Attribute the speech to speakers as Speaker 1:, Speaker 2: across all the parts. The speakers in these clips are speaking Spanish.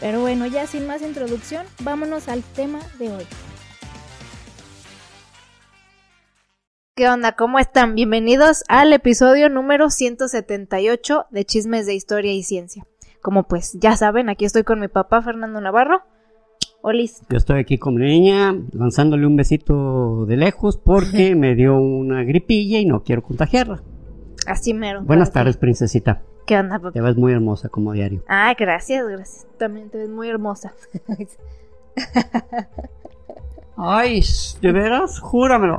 Speaker 1: Pero bueno, ya sin más introducción, vámonos al tema de hoy. ¿Qué onda? ¿Cómo están? Bienvenidos al episodio número 178 de Chismes de Historia y Ciencia. Como pues ya saben, aquí estoy con mi papá Fernando Navarro. Olis.
Speaker 2: Yo estoy aquí con mi niña, lanzándole un besito de lejos porque me dio una gripilla y no quiero contagiarla.
Speaker 1: Así mero.
Speaker 2: Buenas tardes, princesita.
Speaker 1: ¿Qué onda, papá?
Speaker 2: Te ves muy hermosa como diario.
Speaker 1: Ay, gracias, gracias. También te ves muy hermosa.
Speaker 2: Ay, ¿de veras? Júramelo.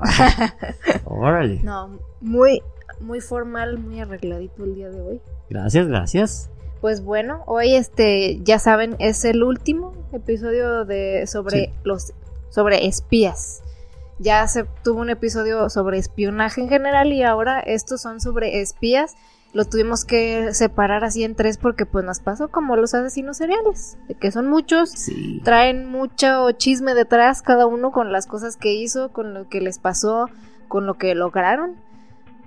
Speaker 2: Órale.
Speaker 1: No, muy, muy formal, muy arregladito el día de hoy.
Speaker 2: Gracias, gracias.
Speaker 1: Pues bueno, hoy este, ya saben, es el último episodio de sobre
Speaker 2: Sí.
Speaker 1: los sobre espías. Ya se tuvo un episodio sobre espionaje en general y ahora estos son sobre espías. Lo tuvimos que separar así en tres porque pues nos pasó como los asesinos seriales, de que son muchos,
Speaker 2: Sí.
Speaker 1: traen mucho chisme detrás cada uno con las cosas que hizo, con lo que les pasó, con lo que lograron.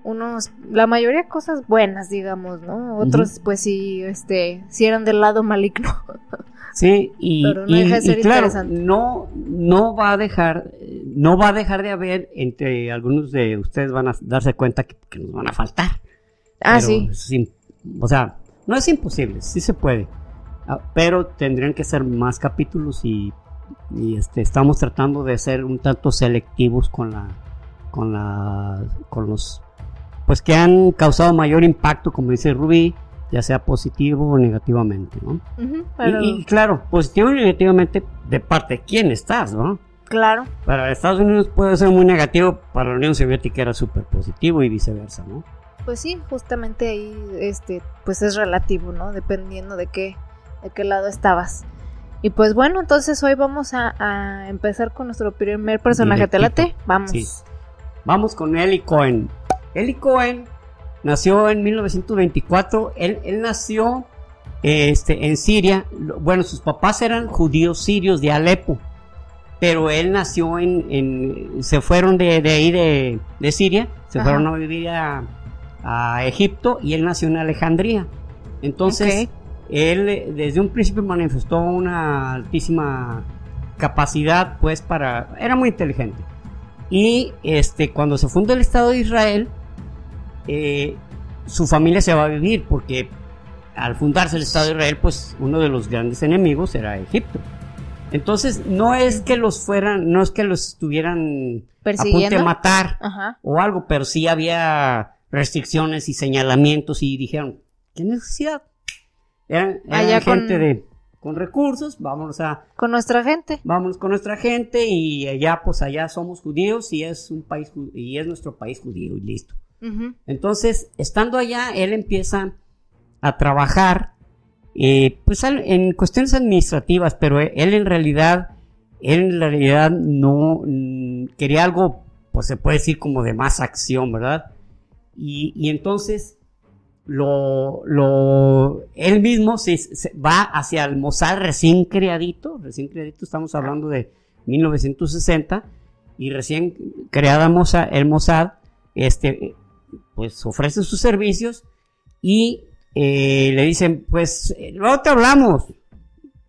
Speaker 1: Unos, la mayoría cosas buenas, digamos, ¿no? Otros, pues sí, este, sí eran del lado maligno.
Speaker 2: Sí, y,
Speaker 1: Pero no
Speaker 2: y-
Speaker 1: deja de ser
Speaker 2: y claro, no, no va a dejar, no va a dejar de haber entre algunos de ustedes van a darse cuenta que, que nos van a faltar.
Speaker 1: Ah,
Speaker 2: Pero
Speaker 1: sí.
Speaker 2: o sea, no es imposible, sí se puede. Ah, Pero tendrían que ser más capítulos y, y, este, estamos tratando de ser un tanto selectivos con la, con la, con los, pues que han causado mayor impacto, como dice Rubí, ya sea positivo o negativamente, ¿no?
Speaker 1: Pero,
Speaker 2: Y, claro, positivo y negativamente de parte de quién estás, ¿no?
Speaker 1: claro.
Speaker 2: Para Estados Unidos puede ser muy negativo, para la Unión Soviética era súper positivo y viceversa, ¿no?
Speaker 1: Pues sí, justamente ahí, este, pues es relativo, ¿no? Dependiendo de qué, de qué lado estabas. Y pues bueno, entonces hoy vamos a, a empezar con nuestro primer personaje. ¿Te late? Vamos.
Speaker 2: Sí. Vamos con Eli Cohen. Eli Cohen nació en 1924. Él, él nació este, en Siria. Bueno, sus papás eran judíos sirios de Alepo. Pero él nació en. en- se fueron de, de ahí de, de Siria. Se
Speaker 1: Ajá.
Speaker 2: fueron a vivir a, a Egipto. Y él nació en Alejandría. Entonces, él eh, desde un principio manifestó una altísima capacidad, pues, para. Era muy inteligente. Y este, cuando se funda el Estado de Israel, eh, su familia se va a vivir, porque al fundarse el Estado de Israel, pues uno de los grandes enemigos era Egipto. Entonces, no es que los fueran, no es que los estuvieran a punto
Speaker 1: Persiguiendo.
Speaker 2: de matar
Speaker 1: Ajá.
Speaker 2: o algo, pero sí había restricciones y señalamientos y dijeron, ¿qué necesidad? Eran, eran
Speaker 1: Allá con-
Speaker 2: gente de, con recursos, vámonos a,
Speaker 1: Con nuestra gente.
Speaker 2: vámonos con nuestra gente y allá pues allá somos judíos y es un país y es nuestro país judío y listo. Entonces, estando allá, él empieza a trabajar eh, pues en cuestiones administrativas, pero él, él en realidad, él en realidad no mm, quería algo, pues se puede decir como de más acción, ¿verdad? Y, entonces lo, lo, él mismo se, va hacia el Mossad recién creadito, recién creadito, estamos hablando de 1960, y recién creada Mossad, el Mossad, este, pues ofrece sus servicios y eh, le dicen, pues, luego te hablamos,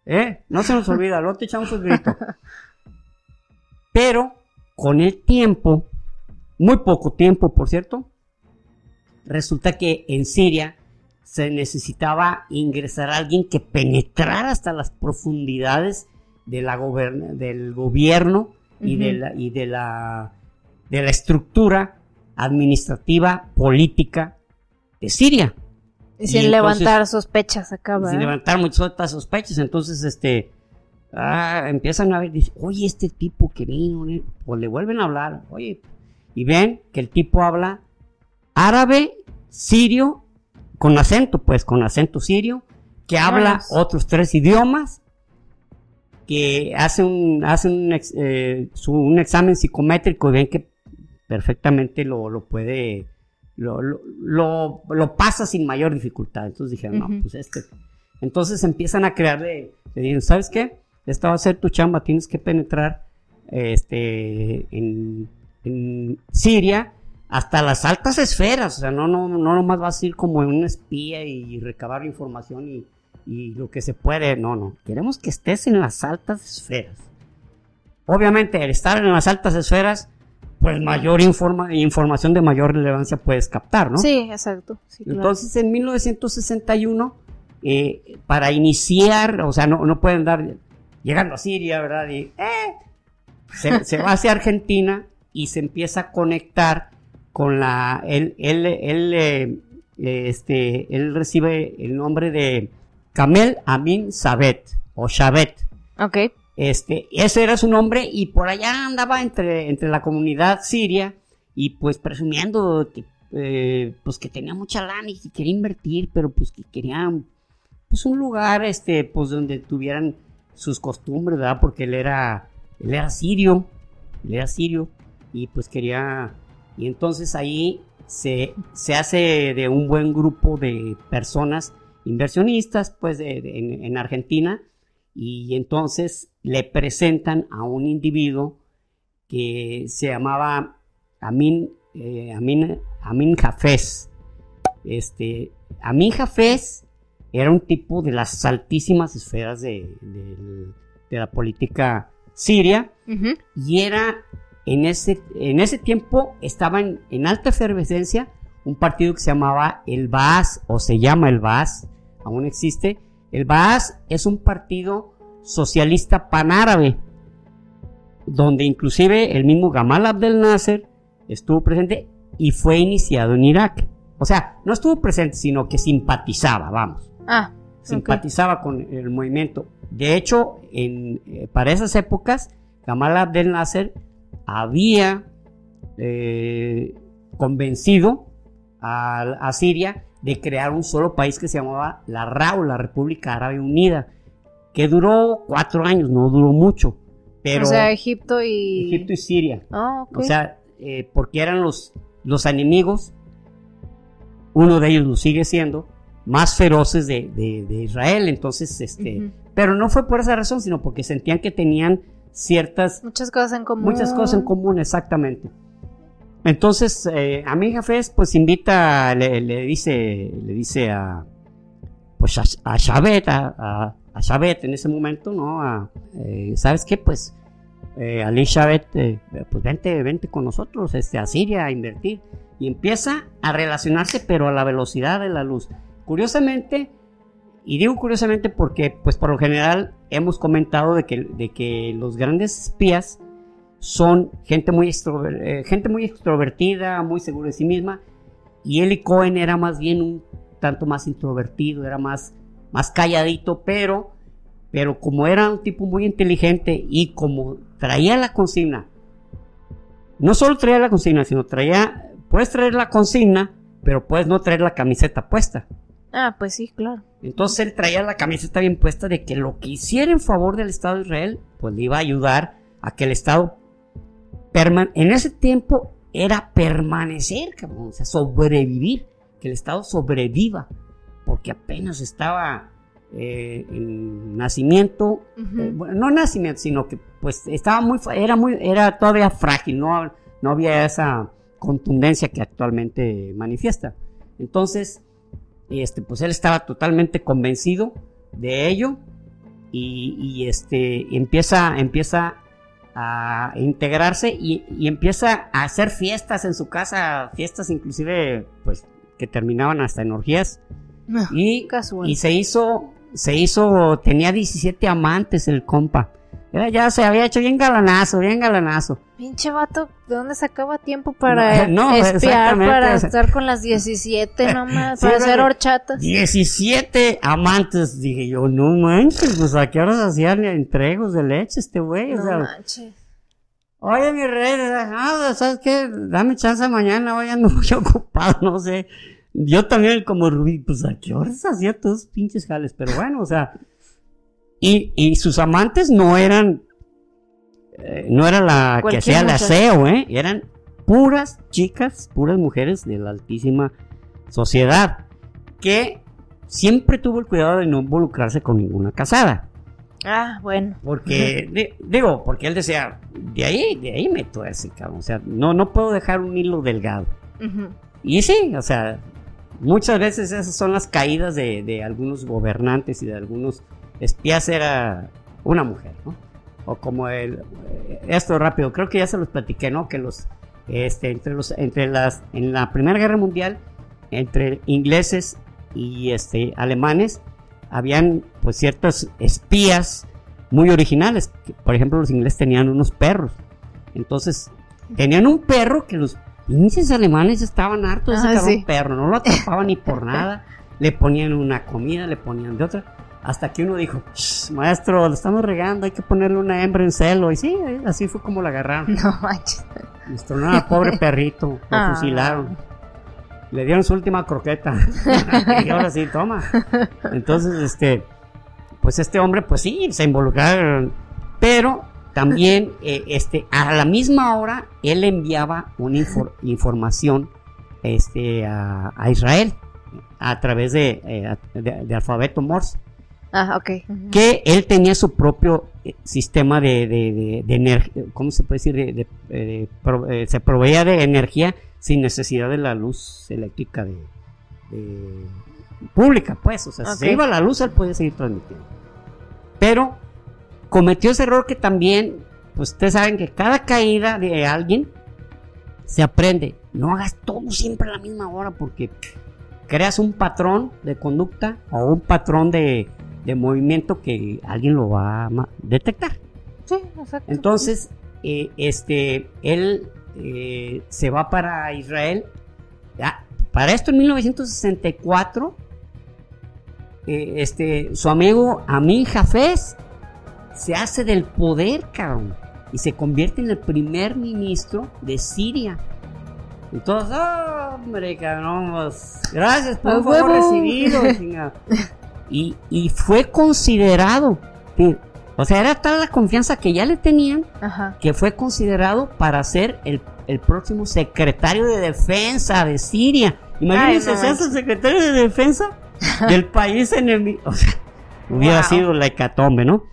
Speaker 2: ¿eh? No se nos olvida, luego te echamos el grito. Pero con el tiempo, muy poco tiempo, por cierto, resulta que en Siria se necesitaba ingresar a alguien que penetrara hasta las profundidades de la goberna- del gobierno y, de la, y de la de la estructura administrativa política de Siria
Speaker 1: Y
Speaker 2: Y
Speaker 1: sin
Speaker 2: entonces-
Speaker 1: levantar sospechas acá,
Speaker 2: sin
Speaker 1: ¿verdad?
Speaker 2: levantar muchas otras sospechas. Entonces, este, ah, empiezan a ver, dice, oye, este tipo que vino, eh", pues le vuelven a hablar, oye, y ven que el tipo habla árabe, sirio, con acento, pues, con acento sirio, que habla otros tres idiomas, que hace un, hace un, ex- eh, su- un examen psicométrico y ven que perfectamente lo, lo puede, lo, lo, lo- pasa sin mayor dificultad. Entonces dijeron, no, pues este. Entonces empiezan a crearle, le dijeron, ¿sabes qué? Esta va a ser tu chamba, tienes que penetrar este, en, en Siria hasta las altas esferas, o sea, no, no, no nomás vas a ir como un espía y recabar información y, y lo que se puede, no, no, queremos que estés en las altas esferas. Obviamente, al estar en las altas esferas, pues mayor informa- información de mayor relevancia puedes captar, ¿no?
Speaker 1: Sí, exacto. sí, claro.
Speaker 2: Entonces, en 1961, eh, para iniciar, o sea, no, no pueden dar llegando a Siria, ¿verdad? Y, eh, se, se va hacia Argentina y se empieza a conectar con la. Él, él, él, eh, eh, este, él recibe el nombre de Kamel Amin Sabet, o Shabet.
Speaker 1: Ok.
Speaker 2: Este, ese era su nombre y por allá andaba entre, entre la comunidad siria y pues presumiendo que, eh, pues que tenía mucha lana y que quería invertir, pero pues que querían pues un lugar este, pues donde tuvieran sus costumbres, ¿verdad? Porque él era, él era sirio, él era sirio y pues quería, y entonces ahí se, se hace de un buen grupo de personas inversionistas pues de- de- en, en Argentina. Y entonces le presentan a un individuo que se llamaba Amin, eh, Amin, Amin Hafez. Este, Amin Hafez era un tipo de las altísimas esferas de, de- de la política siria. Y era en ese, en ese tiempo estaba en, en alta efervescencia un partido que se llamaba el Baas o se llama el Baas, aún existe. El Baas es un partido socialista panárabe donde inclusive el mismo Gamal Abdel Nasser estuvo presente y fue iniciado en Irak. O sea, no estuvo presente, sino que simpatizaba, vamos
Speaker 1: Ah,
Speaker 2: simpatizaba con el movimiento. De hecho, en, eh, para esas épocas, Gamal Abdel Nasser había eh, convencido a, a Siria de crear un solo país que se llamaba la RAU, la República Árabe Unida, que duró cuatro años, no duró mucho, pero
Speaker 1: o sea, Egipto y...
Speaker 2: Egipto y Siria.
Speaker 1: Ah.
Speaker 2: O sea, eh, porque eran los, los enemigos, uno de ellos lo sigue siendo, más feroces de, de- de Israel. Entonces, este, pero no fue por esa razón, sino porque sentían que tenían ciertas,
Speaker 1: Muchas cosas en común.
Speaker 2: muchas cosas en común, exactamente. Entonces, eh, a mi Jafés, pues invita, le, le dice, le dice a, pues a, a Shabet, a, a, a Shabet en ese momento, ¿no? A, eh, ¿Sabes qué? Pues eh, Ali Shabet, eh, pues vente, vente con nosotros este, a Siria a invertir. Y empieza a relacionarse, pero a la velocidad de la luz. Curiosamente, y digo curiosamente porque, pues por lo general, hemos comentado de que, de que los grandes espías son gente muy, eh, gente muy extrovertida, muy segura de sí misma. Y Eli Cohen era más bien un tanto más introvertido, era más, más calladito, pero, pero como era un tipo muy inteligente y como traía la consigna, no solo traía la consigna, sino traía, puedes traer la consigna, pero puedes no traer la camiseta puesta.
Speaker 1: Ah, pues sí, claro.
Speaker 2: Entonces él traía la camiseta bien puesta de que lo que hiciera en favor del Estado de Israel, pues le iba a ayudar a que el Estado en ese tiempo era permanecer, cabrón, o sea, sobrevivir, que el Estado sobreviva, porque apenas estaba eh, en nacimiento, eh, bueno, no nacimiento, sino que pues estaba muy, era muy, era todavía frágil, no, no había esa contundencia que actualmente manifiesta. Entonces, este, pues él estaba totalmente convencido de ello y, y, este, empieza, empieza a integrarse y, y empieza a hacer fiestas en su casa, fiestas inclusive, pues, que terminaban hasta en orgías.
Speaker 1: Ah,
Speaker 2: Y, y se hizo, se hizo, tenía 17 amantes el compa. Era, ya se había hecho bien galanazo, bien galanazo.
Speaker 1: Pinche vato, ¿de dónde sacaba tiempo para
Speaker 2: No, no,
Speaker 1: espiar, para estar con las 17 nomás,
Speaker 2: Sí,
Speaker 1: para hacer horchatas?
Speaker 2: 17 amantes. Dije yo, no manches, pues a qué horas hacían entregos de leche este güey. o
Speaker 1: No
Speaker 2: sea,
Speaker 1: manches.
Speaker 2: Oye, mi rey, ah, ¿sabes qué? Dame chance mañana, hoy ando muy ocupado, no sé. Yo también como Rubí, pues a qué horas hacía todos pinches jales, pero bueno, o sea, Y, y sus amantes no eran, eh, no era la que hacía el aseo, ¿eh? Eran puras chicas, puras mujeres de la altísima sociedad, que siempre tuvo el cuidado de no involucrarse con ninguna casada.
Speaker 1: Ah, bueno.
Speaker 2: Porque, di- digo, porque él decía, de ahí, de ahí me tuerce, cabrón. O sea, no, no puedo dejar un hilo delgado. Y sí, o sea, muchas veces esas son las caídas de, de algunos gobernantes y de algunos espías, era una mujer, ¿no? O como el, eh, esto rápido, creo que ya se los platiqué, ¿no? Que los, este, entre los, entre las, en la Primera Guerra Mundial, entre ingleses y este, alemanes, habían pues ciertos espías muy originales. Por ejemplo, los ingleses tenían unos perros. Entonces, tenían un perro que los pinches alemanes estaban hartos de ese
Speaker 1: Ah, sí.
Speaker 2: perro, no lo atrapaban ni por nada. Le ponían una comida, le ponían de otra. Hasta que uno dijo, "Shh, maestro, le estamos regando, hay que ponerle una hembra en celo. Y sí, así fue como la agarraron.
Speaker 1: No manches.
Speaker 2: Nuestro no, pobre perrito, lo
Speaker 1: Ah.
Speaker 2: fusilaron. Le dieron su última croqueta. y ahora sí, toma. Entonces, este, pues este hombre, pues sí, se involucraron. Pero también, eh, este, a la misma hora, él enviaba una infor- información, este, a, a Israel a través de, eh, de- de alfabeto Morse
Speaker 1: Ah, ok.
Speaker 2: Que él tenía su propio eh, sistema de, de, de, de ener- ¿cómo se puede decir? De, de- eh, pro- eh, se proveía de energía sin necesidad de la luz eléctrica de, de- pública, pues, o sea, si se iba la luz, él podía seguir transmitiendo. Pero cometió ese error que también, pues ustedes saben que cada caída de alguien se aprende. No hagas todo siempre a la misma hora porque creas un patrón de conducta o un patrón de, de movimiento que alguien lo va a detectar.
Speaker 1: Sí, exacto.
Speaker 2: Entonces, eh, este, él eh, se va para Israel. Ya, para esto en 1964, eh, este, su amigo Amin Jafez se hace del poder, cabrón, y se convierte en el primer ministro de Siria. Entonces, ¡ah, hombre, cabrón, pues, gracias por
Speaker 1: ¡A
Speaker 2: un favor recibido. y, y fue considerado, o sea, era tal la confianza que ya le tenían
Speaker 1: Ajá.
Speaker 2: que fue considerado para ser el, el próximo secretario de defensa de Siria. Imagínense,
Speaker 1: Ay, no
Speaker 2: el secretario de defensa del país enemigo. O sea, hubiera
Speaker 1: Wow.
Speaker 2: sido la hecatombe, ¿no?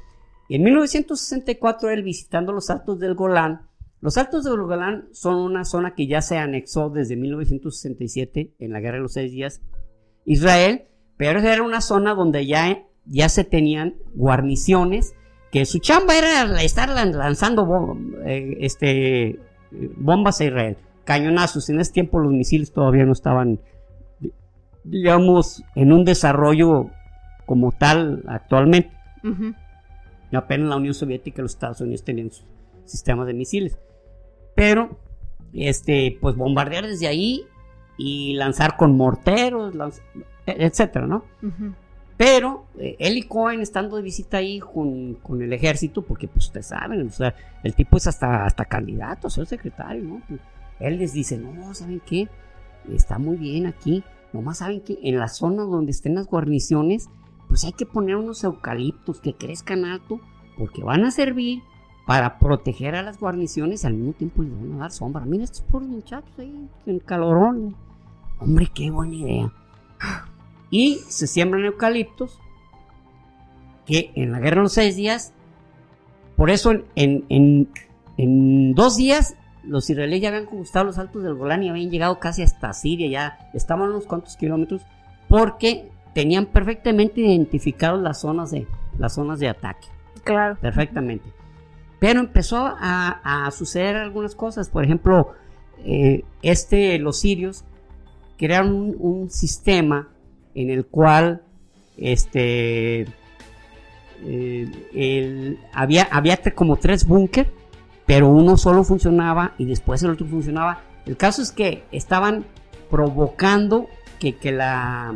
Speaker 2: Y en 1964, él visitando los Altos del Golán, los Altos del Golán son una zona que ya se anexó desde 1967 en la Guerra de los Seis Días, Israel, pero era una zona donde ya, ya se tenían guarniciones que su chamba era estar lan- lanzando bom- eh, este, bombas a Israel, cañonazos. En ese tiempo los misiles todavía no estaban, di- digamos, en un desarrollo como tal actualmente. Apenas la Unión Soviética y los Estados Unidos tenían sus sistemas de misiles. Pero, este, pues bombardear desde ahí y lanzar con morteros, lanz- etcétera, ¿no? Pero eh, él y Cohen estando de visita ahí con, con el ejército, porque pues ustedes saben, o sea, el tipo es hasta, hasta candidato a ser secretario, ¿no? Pues, él les dice, no, ¿saben qué? Está muy bien aquí. Nomás saben que en la zona donde estén las guarniciones, pues hay que poner unos eucaliptos que crezcan alto, porque van a servir para proteger a las guarniciones y al mismo tiempo les van a dar sombra. Mira estos pobres muchachos ahí, en calorón. Hombre, qué buena idea y se siembran eucaliptos que en la guerra de los seis días, por eso en, en, en- en dos días los israelíes ya habían conquistado los altos del Golán y habían llegado casi hasta Siria, ya estaban unos cuantos kilómetros, porque tenían perfectamente identificados las zonas de, las zonas de ataque
Speaker 1: Claro.
Speaker 2: perfectamente. Pero empezó a, a suceder algunas cosas. Por ejemplo, eh, este, los sirios crearon un, un sistema en el cual este, eh, el- había, había como tres búnker, pero uno solo funcionaba y después el otro funcionaba. El caso es que estaban provocando que, que la,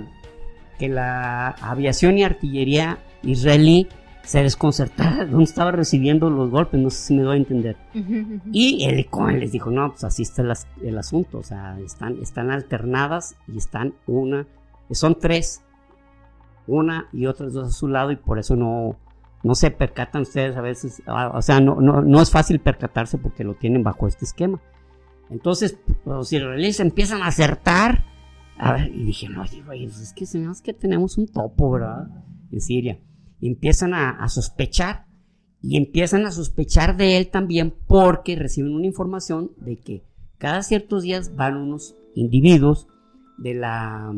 Speaker 2: que la aviación y artillería israelí se desconcertara de dónde estaba recibiendo los golpes, no sé si me doy a entender. Y el Cohen les dijo, no, pues así está el, as- el asunto, o sea, están, están alternadas y están una, son tres, una y otras dos a su lado y por eso no, no se percatan ustedes a veces, ah, o sea, no, no, no es fácil percatarse porque lo tienen bajo este esquema. Entonces, los israelíes empiezan a acertar. A ver, y dije, no, güey, pues es que que tenemos un topo, ¿verdad? En Siria. Y empiezan a sospechar. Y empiezan a sospechar de él también porque reciben una información de que cada ciertos días van unos individuos de la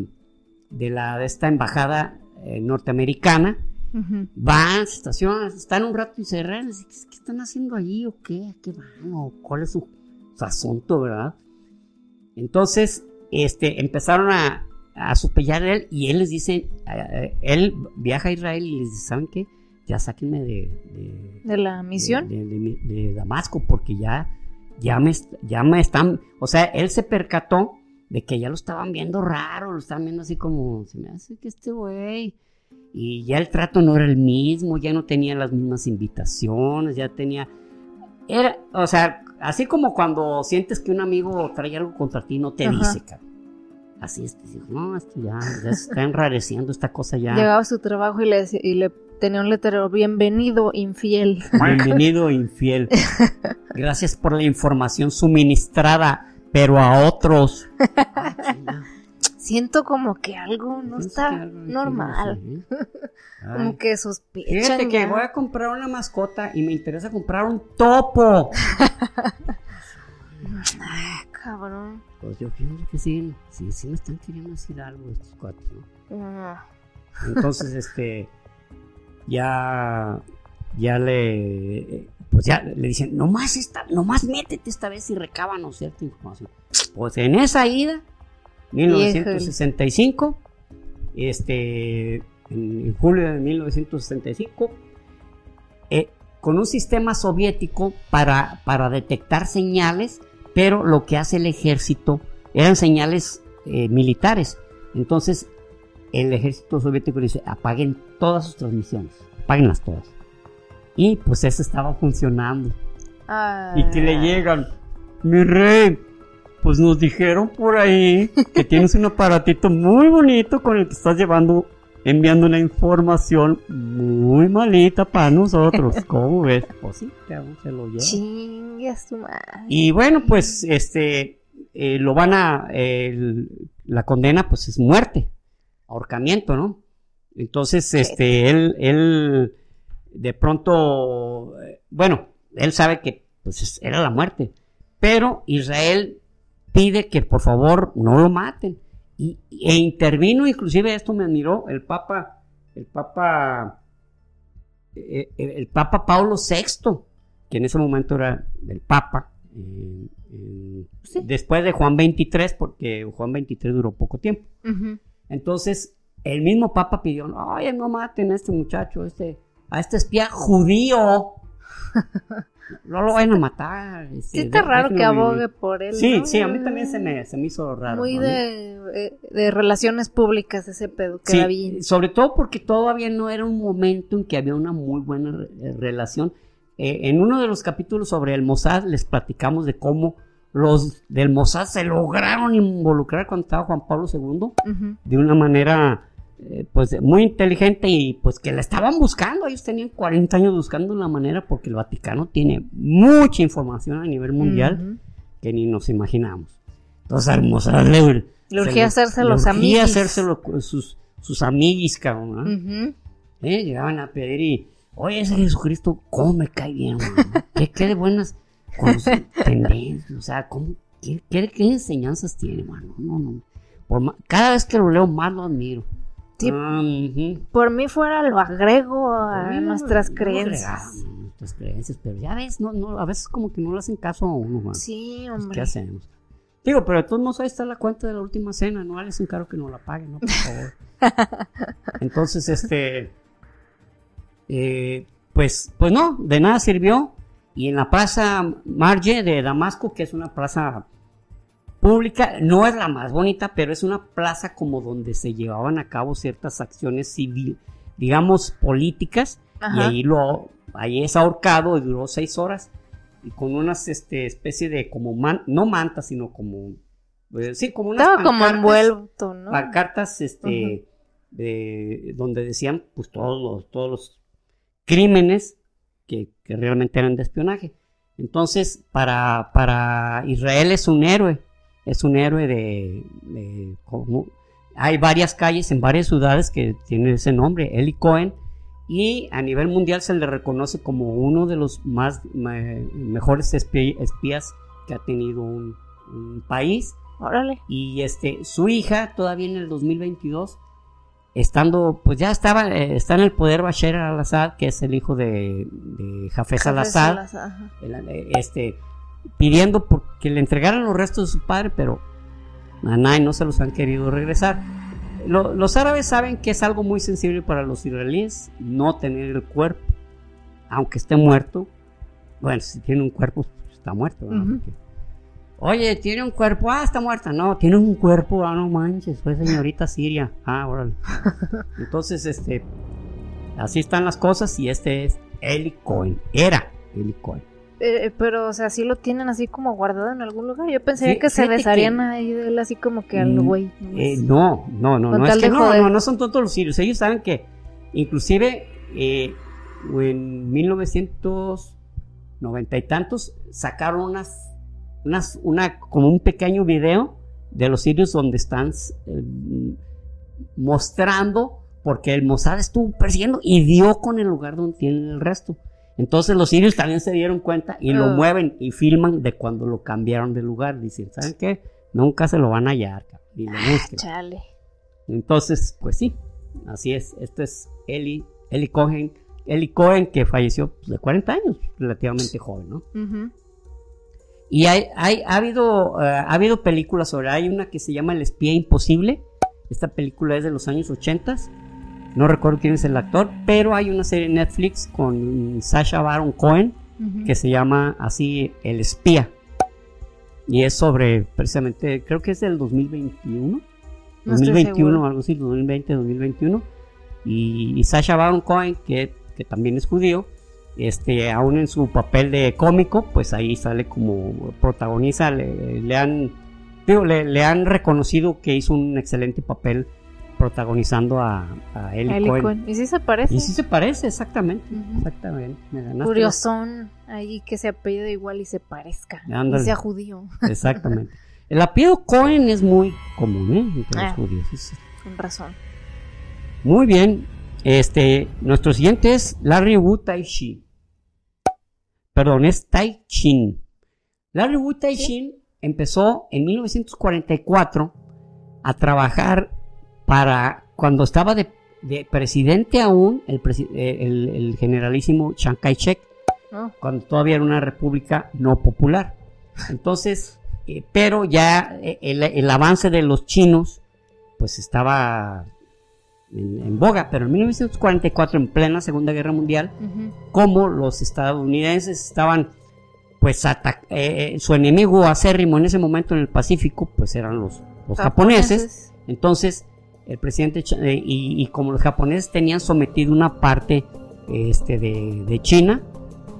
Speaker 2: de la de esta embajada eh, norteamericana
Speaker 1: Ujú.
Speaker 2: van, se estacionan, están un rato y se dicen, ¿Qué están haciendo allí o qué? ¿A qué van? ¿O cuál es su, su asunto, verdad? Entonces, este, empezaron a, a sospechar de él y él les dice, él viaja a Israel y les dice, ¿saben qué? Ya sáquenme de, de,
Speaker 1: De la misión.
Speaker 2: de, de- Damasco porque ya, ya, me, ya me están, o sea, él se percató de que ya lo estaban viendo raro, lo estaban viendo así como, se me hace que este güey, y ya el trato no era el mismo, ya no tenía las mismas invitaciones, ya tenía, era, o sea, así como cuando sientes que un amigo trae algo contra ti, no te
Speaker 1: Ajá.
Speaker 2: dice, cabrón. Así es, no, esto ya, ya se está enrareciendo esta cosa ya.
Speaker 1: Llegaba a su trabajo y le, y le tenía un letrero, bienvenido, infiel.
Speaker 2: Bienvenido, infiel. Gracias por la información suministrada, pero a otros.
Speaker 1: Siento como que algo no está normal. Como que sospechan
Speaker 2: Fíjate que
Speaker 1: ya.
Speaker 2: voy a comprar una mascota y me interesa comprar un topo.
Speaker 1: Ah, cabrón.
Speaker 2: Pues yo pienso que sí, sí, sí me están queriendo decir algo estos cuates, ¿no? Entonces, este, ya, ya le, pues ya le dicen, nomás esta, nomás métete esta vez y recábanos cierta información. Pues en esa ida, 1965, este, en, julio de 1965, eh, con un sistema soviético para, para detectar señales, pero lo que hace el ejército eran señales eh, militares. Entonces, el ejército soviético dice, apaguen todas sus transmisiones, apáguenlas todas. Y pues eso estaba funcionando.
Speaker 1: ah.
Speaker 2: Y que le llegan, mi rey, pues nos dijeron por ahí que tienes un aparatito muy bonito con el que estás llevando, enviando una información muy malita para nosotros. ¿Cómo ves? Pues sí, se lo lleva.
Speaker 1: A su madre.
Speaker 2: Y bueno, pues este eh, lo van a el- la condena pues es muerte, ahorcamiento, ¿no? Entonces, este él él de pronto bueno, él sabe que pues es- era la muerte, pero Israel pide que por favor no lo maten y e intervino inclusive esto me admiró el Papa el Papa eh, eh, el Papa Pablo VI que en ese momento era el Papa, eh, eh,
Speaker 1: Sí.
Speaker 2: después de Juan 23, porque Juan 23 duró poco tiempo. Entonces, el mismo Papa pidió, oye, no maten a este muchacho, este, a este espía judío. No lo vayan a matar. este,
Speaker 1: Sí, está raro que abogue
Speaker 2: vivir".
Speaker 1: por él.
Speaker 2: Sí,
Speaker 1: ¿no?
Speaker 2: sí, a mí también se me, se me hizo raro.
Speaker 1: Muy de, eh, de relaciones públicas ese pedo.
Speaker 2: Sí,
Speaker 1: Queda bien.
Speaker 2: sobre todo porque todavía no era un momento en que había una muy buena re- eh, relación. Eh, en uno de los capítulos sobre el Mossad les platicamos de cómo los del Mossad se lograron involucrar cuando estaba Juan Pablo II de una manera eh, pues muy inteligente y pues que la estaban buscando. Ellos tenían 40 años buscando la manera porque el Vaticano tiene mucha información a nivel mundial que ni nos imaginamos. Entonces al Mossad le,
Speaker 1: urgía hacerse los
Speaker 2: hacérselo con sus, sus amiguis, cabrón. ¿ah? ¿Eh? Llegaban a pedir y, oye, ese Jesucristo, ¿cómo me cae bien? ¿Qué, qué de buenas tendencias? O sea, ¿cómo, qué, qué- qué enseñanzas tiene, mano? No, no. Por cada vez que lo leo más lo admiro.
Speaker 1: Sí.
Speaker 2: Ah.
Speaker 1: Por mí fuera lo agrego a nuestras
Speaker 2: no,
Speaker 1: creencias.
Speaker 2: Nuestras creencias, pero ya ves, no, no, a veces como que no le hacen caso a uno, mano.
Speaker 1: Sí,
Speaker 2: Pues,
Speaker 1: hombre.
Speaker 2: ¿Qué hacemos? Digo, pero de todos modos ahí está la cuenta de la última cena, no les encargo que no la paguen, ¿no? Por favor. Entonces, este, eh, pues, pues no, de nada sirvió. Y en la plaza Marge de Damasco, que es una plaza pública, no es la más bonita, pero es una plaza como donde se llevaban a cabo ciertas acciones civil, digamos, políticas, y ahí lo, ahí es ahorcado y duró seis horas, y con unas, este, especie de como man- no mantas, sino como, eh, sí, como unas
Speaker 1: Estaba como envuelto, ¿no?
Speaker 2: pancartas este de- donde decían pues todos los todos los crímenes que, realmente eran de espionaje. Entonces, para, para Israel es un héroe, es un héroe de, hay varias calles en varias ciudades que tienen ese nombre, Eli Cohen, y a nivel mundial se le reconoce como uno de los más mejores espías que ha tenido un, país.
Speaker 1: Órale.
Speaker 2: Y este, su hija, todavía en el 2022, estando, pues ya estaba, eh, está en el poder Bashar al-Assad, que es el hijo de, de Jafez al-Assad, este, pidiendo que le entregaran los restos de su padre, pero a nadie no se los han querido regresar. los árabes saben que es algo muy sensible para los israelíes no tener el cuerpo, aunque esté muerto. Bueno, si tiene un cuerpo, pues, está muerto. Oye, tiene un cuerpo, ah, está muerta. No, tiene un cuerpo, ah, no manches, fue señorita Siria. Ah, órale. Entonces, este, así están las cosas y este es Eli Cohen. Era Eli Cohen.
Speaker 1: Eh, pero, o sea, sí lo tienen así como guardado en algún lugar. Yo pensé que se besarían ahí de él así como que al mm, güey.
Speaker 2: Eh, no, no, no, no, es que no, no, no son todos los sirios. Ellos saben que, inclusive, eh, en 1990 y tantos, sacaron unas, unas, una, como un pequeño video de los sirios donde están mostrando, porque el Mossad estuvo persiguiendo y dio con el lugar donde tienen el resto. Entonces los sirios también se dieron cuenta y lo ah. mueven y filman de cuando lo cambiaron de lugar. Dicen, ¿saben qué? Nunca se lo van a hallar, y lo busquen.
Speaker 1: Chale.
Speaker 2: Entonces, pues sí, así es. Esto es Eli, Eli Cohen, Eli Cohen que falleció pues, de 40 años, relativamente joven, ¿no? Y hay, hay, ha, habido, eh, ha habido películas sobre, hay una que se llama El espía imposible. Esta película es de los años 80 no recuerdo quién es el actor, pero hay una serie en Netflix con Sasha Baron Cohen que se llama así El espía. Y es sobre, precisamente, creo que es del 2021. 2021 o algo así, 2020, 2021. Y, Sasha Baron Cohen, que, también es judío, este, aún en su papel de cómico, pues ahí sale como protagoniza, le, han, le, han reconocido que hizo un excelente papel protagonizando a, a Eli, Cohen.
Speaker 1: ¿Y si se parece?
Speaker 2: Y sí se parece, exactamente. Exactamente.
Speaker 1: Curiosón ahí que se apellide igual y se parezca. Y sea judío.
Speaker 2: Exactamente. El apellido Cohen es muy común, ¿eh? Entre los ah, judíos.
Speaker 1: Con razón.
Speaker 2: Muy bien. Este, nuestro siguiente es Larry Wu Tai. Perdón, es Tai Chin. Larry Wu Tai empezó en 1944 a trabajar para cuando estaba de, presidente aún el, el, generalísimo Chiang Kai-shek, ah. cuando todavía era una república no popular. Entonces, eh, pero ya eh, el, avance de los chinos, pues estaba en, boga, pero en 1944, en plena Segunda Guerra Mundial, como los estadounidenses estaban, pues, eh, su enemigo acérrimo en ese momento en el Pacífico, pues eran los, los japoneses. Entonces, el presidente eh, y, como los japoneses tenían sometido una parte este, de, China.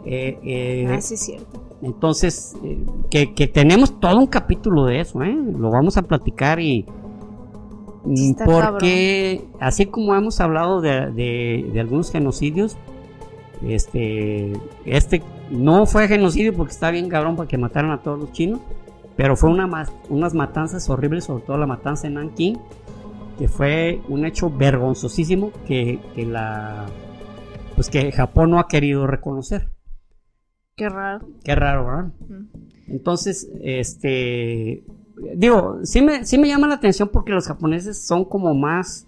Speaker 1: Eh, eh, ah, sí, es cierto.
Speaker 2: Entonces, que, tenemos todo un capítulo de eso, Lo vamos a platicar y... porque así como hemos hablado de, algunos genocidios, este, este no fue genocidio porque está bien cabrón para que mataran a todos los chinos, pero fue una, unas matanzas horribles, sobre todo la matanza en Nanking, que fue un hecho vergonzosísimo que, la pues que Japón no ha querido reconocer.
Speaker 1: Qué raro.
Speaker 2: Qué raro, ¿verdad? Entonces, este digo, sí me, sí me llama la atención porque los japoneses son como más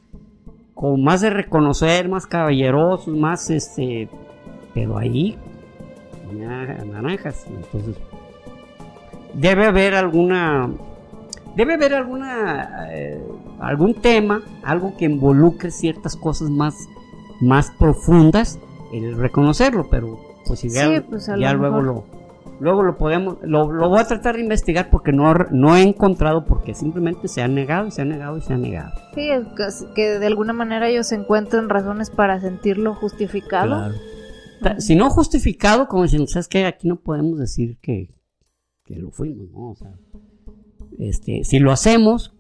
Speaker 2: como más de reconocer, más caballerosos, más este pero ahí naranjas, entonces debe haber alguna debe haber alguna eh, algún tema, algo que involucre ciertas cosas más, más profundas, el reconocerlo, pero pues, pues ya luego lo luego lo podemos lo, voy a tratar de investigar porque no, no he encontrado porque simplemente se ha negado y se ha negado y se ha negado.
Speaker 1: Sí, que, de alguna manera ellos encuentran razones para sentirlo justificado.
Speaker 2: Si no justificado, como dicen, ¿sabes qué? Aquí no podemos decir que, que lo fuimos, ¿no? O sea, este, si lo hacemos,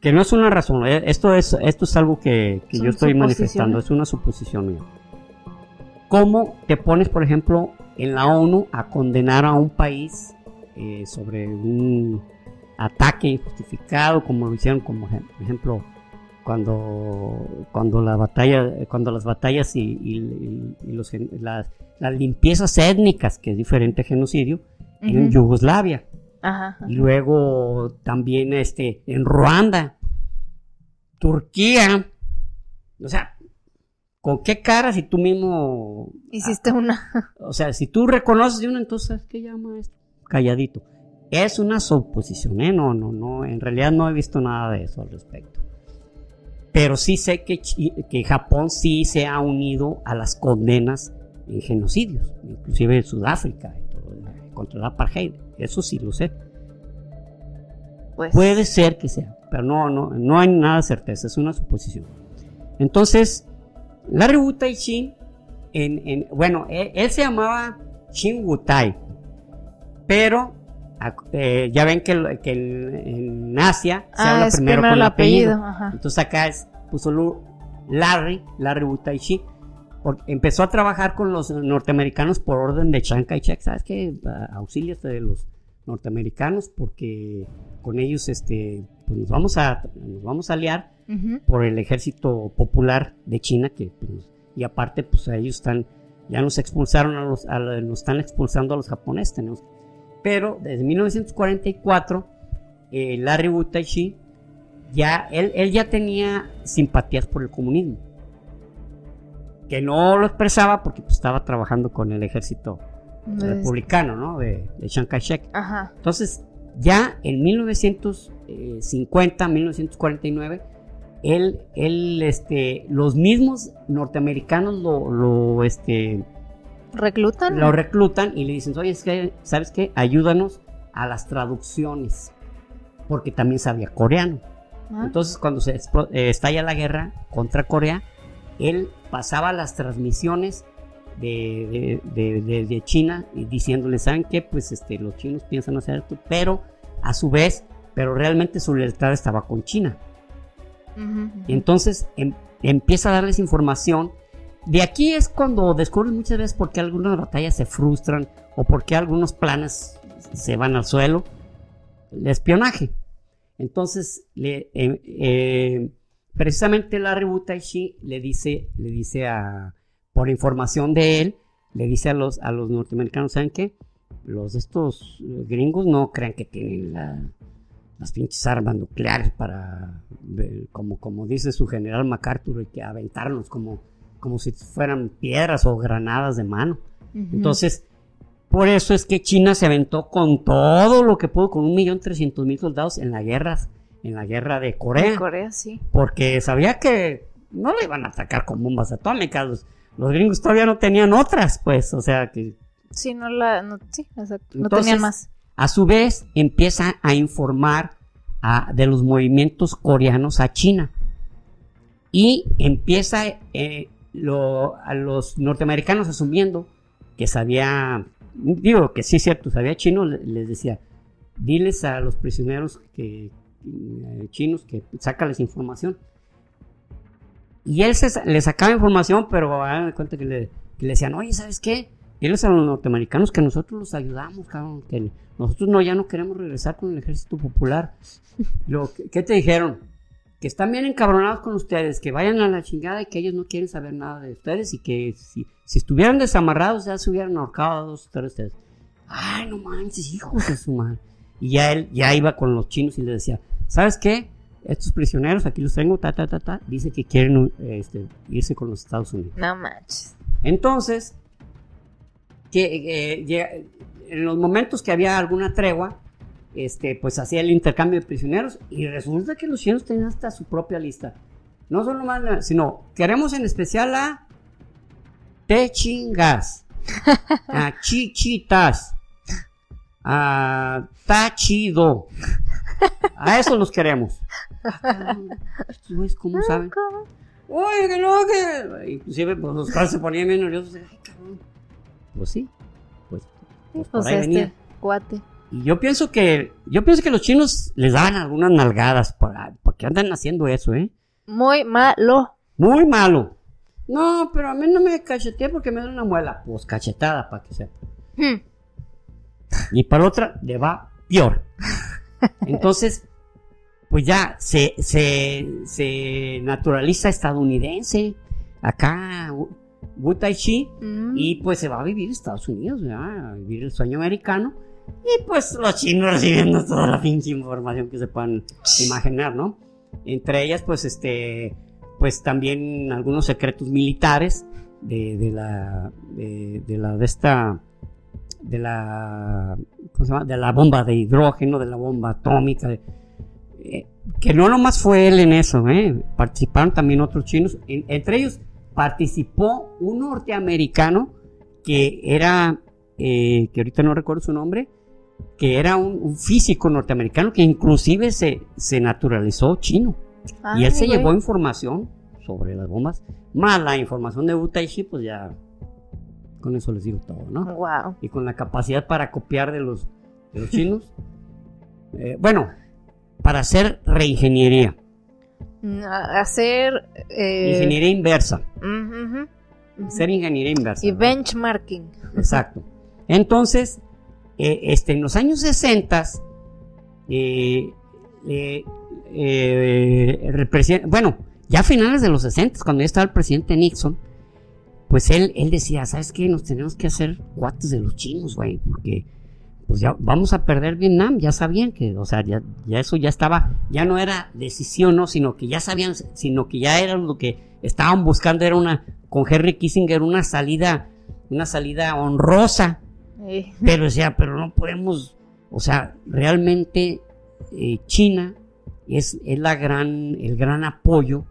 Speaker 2: que no es una razón, eh, esto es, esto es algo que, yo estoy manifestando, es una suposición mía. ¿Cómo te pones, por ejemplo, en la ONU a condenar a un país eh, sobre un ataque injustificado, como lo hicieron, como por ejemplo, cuando, cuando, la batalla, cuando las batallas y, los, las, limpiezas étnicas, que es diferente a genocidio, en Yugoslavia. Y luego también este, en Ruanda, Turquía. O sea, ¿con qué cara si tú mismo...
Speaker 1: Hiciste una...
Speaker 2: O sea, si tú reconoces de una, entonces, ¿qué llama esto? Calladito. Es una suposición, ¿eh? No, no, no. En realidad no he visto nada de eso al respecto. Pero sí sé que, que Japón sí se ha unido a las condenas en genocidios, inclusive en Sudáfrica, contra el apartheid. Eso sí lo sé. Pues... Puede ser que sea, pero no, no, no hay nada de certeza, es una suposición. Entonces, Larry en, en, bueno, él, se llamaba Shin Wutai, pero eh, ya ven que, que en, Asia se ah, habla primero con el apellido. Entonces acá es, puso Larry, Larry Shin. empezó a trabajar con los norteamericanos por orden de Chiang Kai-shek, ¿sabes qué? Auxilios de los norteamericanos porque con ellos este, pues nos, vamos a, nos vamos a aliar por el ejército popular de China que pues, y aparte pues ellos están ya nos expulsaron a los nos están expulsando a los japoneses tenemos. Pero desde 1944 eh, Larry Wutaishi ya él, él ya tenía simpatías por el comunismo que no lo expresaba porque pues, estaba trabajando con el ejército republicano, ¿no? De, de Chiang Kai-shek. Entonces, ya en 1950, 1949, él, él, este, los mismos norteamericanos lo, lo, este,
Speaker 1: reclutan.
Speaker 2: Lo reclutan y le dicen, oye, ¿sabes qué? Ayúdanos a las traducciones, porque también sabía coreano. Ah. Entonces, cuando se eh, estalla la guerra contra Corea, él pasaba las transmisiones de, de, de, China diciéndole, ¿saben qué? Pues este, los chinos piensan hacer esto, pero a su vez, pero realmente su lealtad estaba con China. Entonces em, empieza a darles información. De aquí es cuando descubren muchas veces por qué algunas batallas se frustran o por qué algunos planes se van al suelo. El espionaje. Entonces, le, em, eh, precisamente Larry Butaishi le dice, le dice a, por información de él, le dice a los, a los norteamericanos, ¿saben qué? Los estos gringos no crean que tienen las pinches armas nucleares para, como, como dice su general MacArthur, que aventarnos como, como si fueran piedras o granadas de mano. Entonces, por eso es que China se aventó con todo lo que pudo, con un millón trescientos mil soldados en la guerra, en la guerra de Corea.
Speaker 1: Corea, sí.
Speaker 2: Porque sabía que no le iban a atacar con bombas atómicas los gringos todavía no tenían otras, pues, o sea que...
Speaker 1: Sí, no la, no, sí, exacto, no tenían más.
Speaker 2: A su vez, empieza a informar de los movimientos coreanos a China. Y empieza eh, a los norteamericanos asumiendo que sabía, digo que sí es cierto, sabía chino, les decía, diles a los prisioneros que, eh, chinos que sácales información. Y él se, le sacaba información, pero hagan cuenta que le, decían, oye, ¿sabes qué? Ellos a los norteamericanos que nosotros los ayudamos, cabrón, que nosotros no, ya no queremos regresar con el ejército popular. Lo, ¿Qué te dijeron? Que están bien encabronados con ustedes, que vayan a la chingada y que ellos no quieren saber nada de ustedes y que si, si estuvieran desamarrados ya se hubieran ahorcado a dos o ustedes. Ay, no manches, hijos de su madre. Y ya él ya iba con los chinos y les decía, ¿sabes qué? Estos prisioneros, aquí los tengo, ta, ta, ta, ta, dice que quieren este, irse con los Estados Unidos.
Speaker 1: No manches.
Speaker 2: Entonces, que eh, en los momentos que había alguna tregua, este, pues hacía el intercambio de prisioneros y resulta que los chinos tenían hasta su propia lista. No solo más, sino queremos en especial a Techingas, a Chichitas, a Tachido. A eso los queremos. ¿Cómo saben? Oye, que no, que. Inclusive, pues los padres se ponían bien nerviosos. Ay, cabrón. Pues sí. Pues, pues, ahí este venía.
Speaker 1: cuate.
Speaker 2: Y yo pienso que. Yo pienso que los chinos les daban algunas nalgadas. Por, porque andan haciendo eso, ¿eh?
Speaker 1: Muy malo.
Speaker 2: Muy malo. No, pero a mí no me cacheteé porque me da una muela. Pues cachetada, para que sepa.
Speaker 1: Hmm.
Speaker 2: Y para otra le va peor. Entonces, pues ya se, se, se naturaliza estadounidense. Acá, Wu- Wu Tai Chi.
Speaker 1: Mm.
Speaker 2: Y pues se va a vivir a Estados Unidos, ¿verdad? a vivir el sueño americano. Y pues los chinos recibiendo toda la pinche información que se puedan imaginar, ¿no? Entre ellas, pues este, pues también algunos secretos militares de, de la, de, de la, de esta, de la, ¿cómo se llama? De la bomba de hidrógeno, de la bomba atómica, de- eh, que no nomás fue él en eso, ¿eh? participaron también otros chinos, En- entre ellos participó un norteamericano que era, eh, que ahorita no recuerdo su nombre, que era un, un físico norteamericano que inclusive se, se naturalizó chino. y él se
Speaker 1: güey.
Speaker 2: llevó información sobre las bombas, más la información de Butaishi, pues ya con eso les digo todo, ¿no?
Speaker 1: Wow.
Speaker 2: Y con la capacidad para copiar de los, de los chinos. Eh, bueno, para hacer reingeniería,
Speaker 1: Mm, Hacer. eh,
Speaker 2: ingeniería inversa, hacer ingeniería inversa.
Speaker 1: Y
Speaker 2: ¿no?
Speaker 1: benchmarking.
Speaker 2: Exacto. Entonces, eh, este, en los años 60, eh, bueno, ya a finales de los 60, cuando ya estaba el presidente Nixon, pues él, él decía, ¿sabes qué? Nos tenemos que hacer cuates de los chinos, güey, porque pues ya vamos a perder Vietnam, ya sabían que, o sea, ya, ya eso ya estaba, ya no era decisión, ¿no? Sino que ya sabían, sino que ya era lo que estaban buscando, era una, con Henry Kissinger, una salida, una salida honrosa, pero decía, pero no podemos, o sea, realmente eh, China es, es la gran, el gran apoyo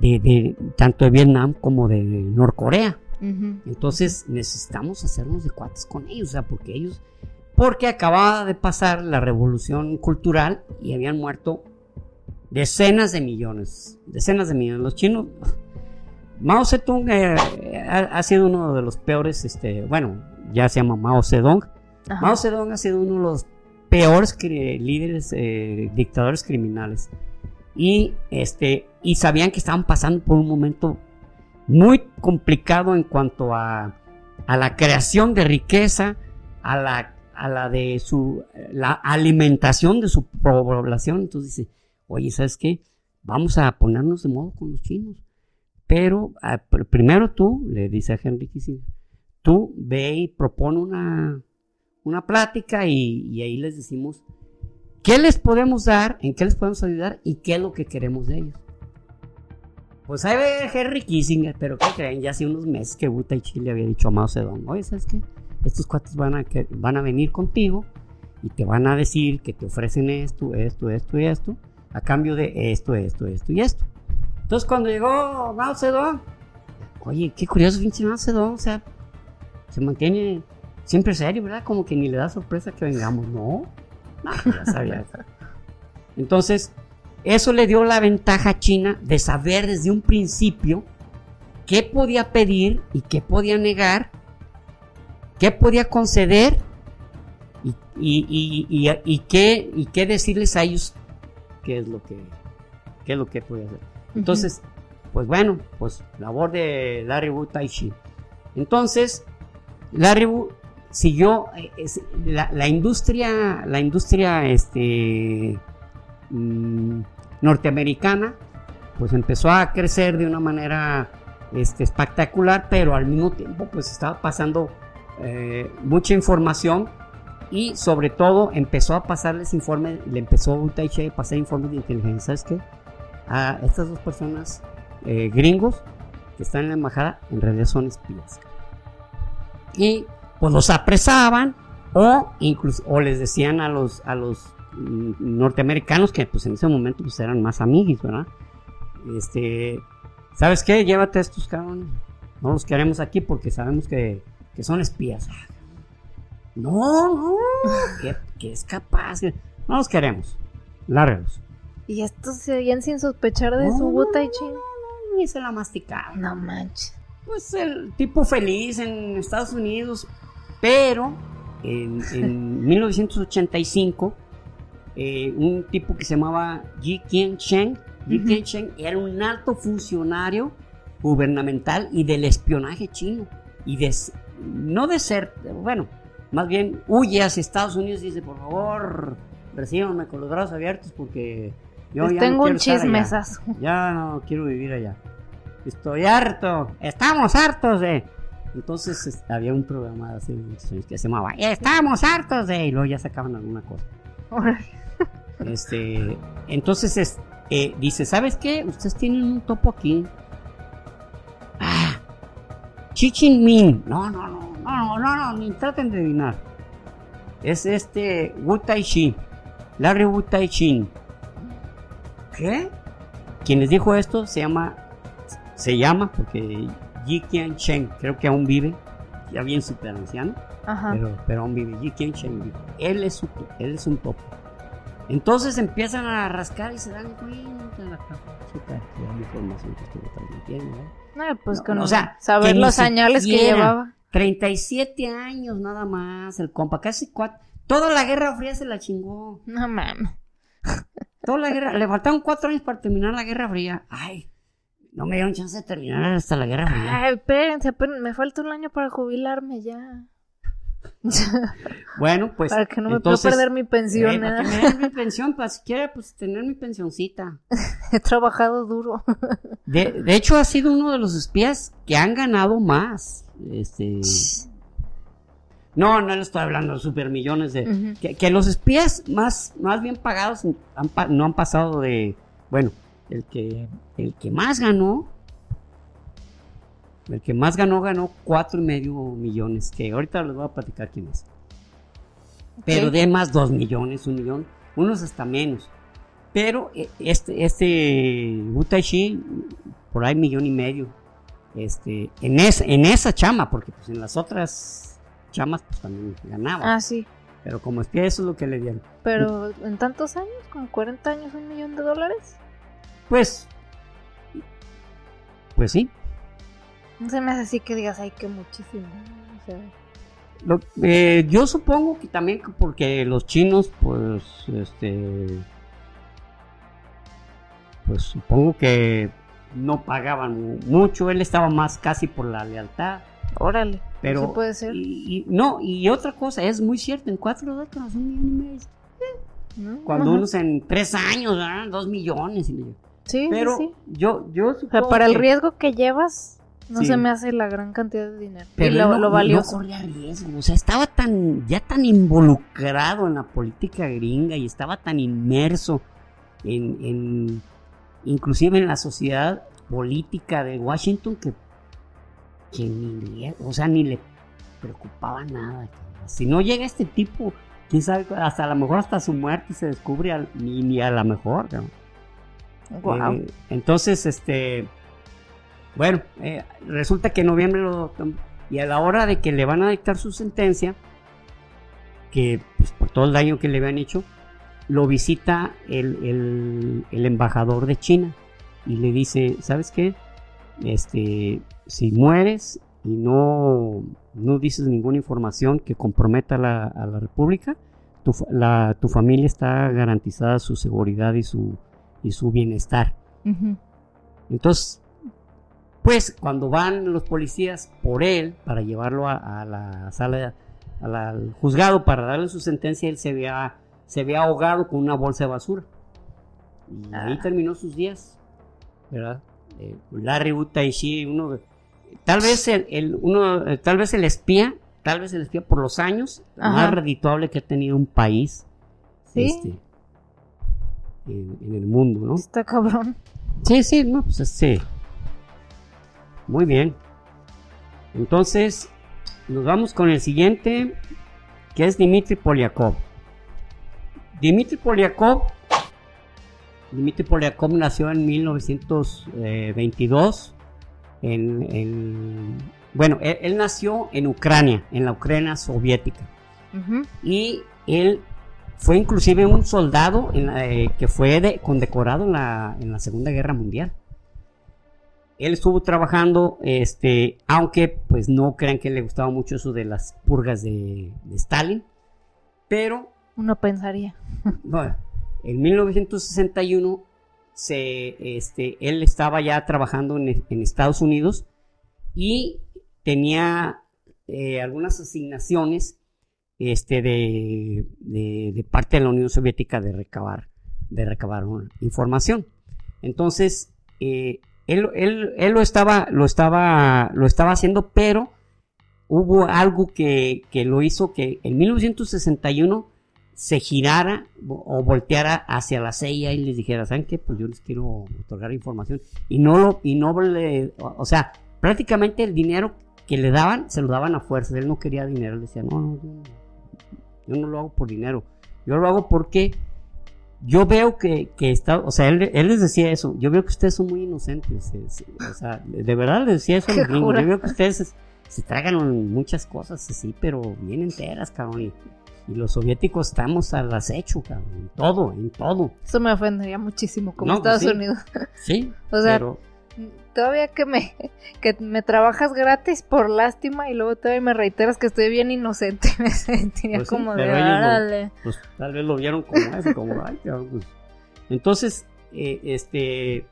Speaker 2: de, de tanto de Vietnam como de Norcorea. Entonces necesitamos hacernos de cuates con ellos, o sea, porque ellos, porque acababa de pasar la revolución cultural y habían muerto decenas de millones, decenas de millones. Los chinos, Mao Zedong eh, ha, sido uno de los peores, este, bueno, ya se llama Mao Zedong.
Speaker 1: Ajá.
Speaker 2: Mao Zedong ha sido uno de los peores líderes, eh, dictadores criminales. Y, este, y sabían que estaban pasando por un momento muy complicado en cuanto a, a la creación de riqueza, a la, a la de su la alimentación de su población. Entonces dice, oye, ¿sabes qué? Vamos a ponernos de modo con los chinos. Pero ah, pr- primero tú, le dice a Henry Kissinger, tú ve y propone una, una plática y, y ahí les decimos qué les podemos dar, en qué les podemos ayudar y qué es lo que queremos de ellos. Pues ahí ve Henry Kissinger, pero ¿qué creen? Ya hace unos meses que Buta y Chile había dicho a Mao Zedong, oye, ¿sabes qué? Estos cuates van a, van a venir contigo y te van a decir que te ofrecen esto, esto, esto y esto, a cambio de esto, esto, esto y esto. Entonces cuando llegó Mao Zedong, oye, qué curioso pinche Mao Zedong, o sea, se mantiene siempre serio, ¿verdad? Como que ni le da sorpresa que vengamos, ¿no? No, ya sabía. Entonces, eso le dio la ventaja a China de saber desde un principio qué podía pedir y qué podía negar, qué podía conceder y, y- y- y- qué, y qué decirles a ellos qué es lo que, qué es lo que podía hacer. Entonces, pues bueno, pues labor de Larry Wu Tai Chi. Entonces, Larry Wu siguió eh, es- la, la industria, la industria este, mm, norteamericana, pues empezó a crecer de una manera este, espectacular, pero al mismo tiempo pues estaba pasando eh, mucha información y sobre todo empezó a pasarles informes, le empezó a pasar informes de inteligencia, ¿sabes qué? A estas dos personas eh, gringos que están en la embajada en realidad son espías. Y pues los apresaban o incluso o les decían a los a los mm, norteamericanos que pues en ese momento pues eran más amiguis, ¿verdad? Este, ¿sabes qué? Llévate a estos cabrones. No los queremos aquí porque sabemos que, que son espías. No, no, que, que es capaz. No los queremos. Lárgalos.
Speaker 1: Y estos seguían sin sospechar de
Speaker 2: No,
Speaker 1: su
Speaker 2: no,
Speaker 1: Wu Tai
Speaker 2: no. Y se la masticaban.
Speaker 1: No manches.
Speaker 2: pues el tipo feliz en Estados Unidos, pero en, en 1985 eh, un tipo que se llamaba Ji Qian Sheng, Ji
Speaker 1: Ujú.
Speaker 2: Qian Sheng era un alto funcionario gubernamental y del espionaje chino. Y de, no de ser, bueno, más bien huye hacia Estados Unidos y dice, por favor, recíbanme con los brazos abiertos porque yo
Speaker 1: Les
Speaker 2: ya
Speaker 1: tengo
Speaker 2: no quiero
Speaker 1: un chismesazo.
Speaker 2: Ya no quiero vivir allá. Estoy harto. Estamos hartos de. Entonces es- había un programa hace muchos años que se llamaba Estamos hartos de. Y luego ya sacaban alguna cosa. Este, entonces es, eh, dice, ¿sabes qué? Ustedes tienen un topo aquí. Chin Min. No, no, no, no, no, no, ni traten de adivinar. Es este Wu Tai Chi. Larry Wu Tai Chin. ¿Qué? Quien les dijo esto se llama, se llama, porque Yi Qian Chen, creo que aún vive, ya bien super anciano
Speaker 1: Ajá.
Speaker 2: pero, pero aún vive. Yi Qian Chen vive. Él es, él es un topo. Entonces empiezan a rascar y se dan cuenta de la capacita de la información que estuvo transmitiendo. ¿no?
Speaker 1: No, pues
Speaker 2: No,
Speaker 1: con
Speaker 2: o sea,
Speaker 1: saber los añales que llevaba.
Speaker 2: 37 años nada más, el compa, casi cuatro. Toda la Guerra Fría se la chingó.
Speaker 1: No mames.
Speaker 2: Toda la guerra, le faltaron cuatro años para terminar la Guerra Fría. Ay, no me dieron chance de terminar hasta la Guerra Fría.
Speaker 1: Ay, espérense, me falta un año para jubilarme ya.
Speaker 2: Bueno, pues.
Speaker 1: para que no me
Speaker 2: entonces,
Speaker 1: pueda perder mi pensión.
Speaker 2: eh, para
Speaker 1: ¿eh?
Speaker 2: que me den mi pensión, para siquiera pues tener mi pensioncita.
Speaker 1: He trabajado duro.
Speaker 2: De, de hecho, ha sido uno de los espías que han ganado más. Este. No, no le estoy hablando de supermillones de. Que, que los espías más, más bien pagados han no han pasado de. Bueno, el que, el que más ganó. El que más ganó, ganó cuatro y medio millones. Que ahorita les voy a platicar quién es. Pero de más dos millones, un millón. Unos hasta menos. Pero eh, este, este Chi, por ahí millón y medio. Este, en, es, en esa chama, porque pues en las otras chamas pues también ganaba.
Speaker 1: Ah, sí.
Speaker 2: Pero como espía eso es lo que le dieron.
Speaker 1: Pero en tantos años, como 40 años, un millón de dólares.
Speaker 2: Pues, pues sí.
Speaker 1: No se me hace así que digas, ay, que muchísimo. O sea,
Speaker 2: Lo- eh, yo supongo que también que porque los chinos, pues, este, pues supongo que no pagaban mucho. Él estaba más casi por la lealtad.
Speaker 1: órale.
Speaker 2: Pero
Speaker 1: sí puede ser.
Speaker 2: Y, y- no, y otra cosa, es muy cierto, en cuatro décadas, un millón y medio. Cuando
Speaker 1: Ajá.
Speaker 2: unos en tres años, ¿verdad? dos millones. y le-
Speaker 1: Sí,
Speaker 2: Pero
Speaker 1: sí,
Speaker 2: yo, yo
Speaker 1: O sea,
Speaker 2: supongo
Speaker 1: para el
Speaker 2: que-
Speaker 1: riesgo que llevas, no
Speaker 2: Sí.
Speaker 1: se me hace la gran cantidad de dinero.
Speaker 2: Pero
Speaker 1: y lo,
Speaker 2: no,
Speaker 1: lo
Speaker 2: no corría riesgo, o sea, estaba tan, ya tan involucrado en la política gringa y estaba tan inmerso en, en- inclusive en la sociedad política de Washington que, que ni le, o sea, ni le preocupaba nada. Si no llega este tipo, quién sabe, hasta a lo mejor hasta su muerte se descubre al- ni, ni a lo mejor, ¿no?
Speaker 1: Guau.
Speaker 2: Eh, entonces, este, bueno, eh, resulta que en noviembre lo y a la hora de que le van a dictar su sentencia, que pues, por todo el daño que le habían hecho, lo visita el, el- el embajador de China y le dice, ¿sabes qué? Este, si mueres y no, no dices ninguna información que comprometa a la, a la República, tu, la- tu familia está garantizada su seguridad y su, y su bienestar. Entonces, pues cuando van los policías por él para llevarlo a, a la sala, a la- al juzgado para darle su sentencia, él se había, se había ahogado con una bolsa de basura. Y ahí
Speaker 1: Ah.
Speaker 2: terminó sus días, ¿verdad? Eh, Larry Wu Tai Chi, uno tal vez el, el- uno, eh, tal vez el espía, tal vez el espía por los años
Speaker 1: Ajá.
Speaker 2: más redituable que ha tenido un país
Speaker 1: Sí.
Speaker 2: este, en, en el mundo, ¿no?
Speaker 1: Está cabrón.
Speaker 2: Sí, sí, no, pues sí. Muy bien. Entonces, nos vamos con el siguiente, que es Dimitri Polyakov. Dimitri Polyakov, Dimitri Polyakov nació en 1922. En, en- bueno, él, él nació en Ucrania, en la Ucrania soviética y él fue inclusive un soldado en la- eh, que fue de- condecorado en la, en la Segunda Guerra Mundial. Él estuvo trabajando, este, aunque pues no crean que le gustaba mucho eso de las purgas de, de Stalin, pero
Speaker 1: Uno pensaría.
Speaker 2: bueno, en 1961 se, este, él estaba ya trabajando en, Estados Unidos y tenía eh, algunas asignaciones este, de, de, parte de la Unión Soviética de recabar, de recabar información. Entonces, eh, él, él, lo, estaba, lo, estaba, lo estaba haciendo, pero hubo algo que, que lo hizo que en 1961 se girara o volteara hacia la CIA y les dijera, ¿saben qué? Pues yo les quiero otorgar información. Y no lo, y no le, o sea, prácticamente el dinero que le daban, se lo daban a fuerza. Él no quería dinero, él decía, no, no, yo, no lo hago por dinero. Yo lo hago porque yo veo que, que está, o sea, él, él, les decía eso, yo veo que ustedes son muy inocentes, o sea, de verdad les decía eso a yo veo que ustedes se, tragan muchas cosas así, pero bien enteras, cabrón, y, los soviéticos estamos al acecho, cabrón, en todo, en todo.
Speaker 1: Eso me ofendería muchísimo, como pues Estados Unidos.
Speaker 2: Sí,
Speaker 1: o sea, pero todavía que me, que me trabajas gratis por lástima y luego todavía me reiteras que estoy bien inocente, me sentiría pues como de árale.
Speaker 2: pues tal vez lo vieron como eso, como ay, pues". Entonces, eh, este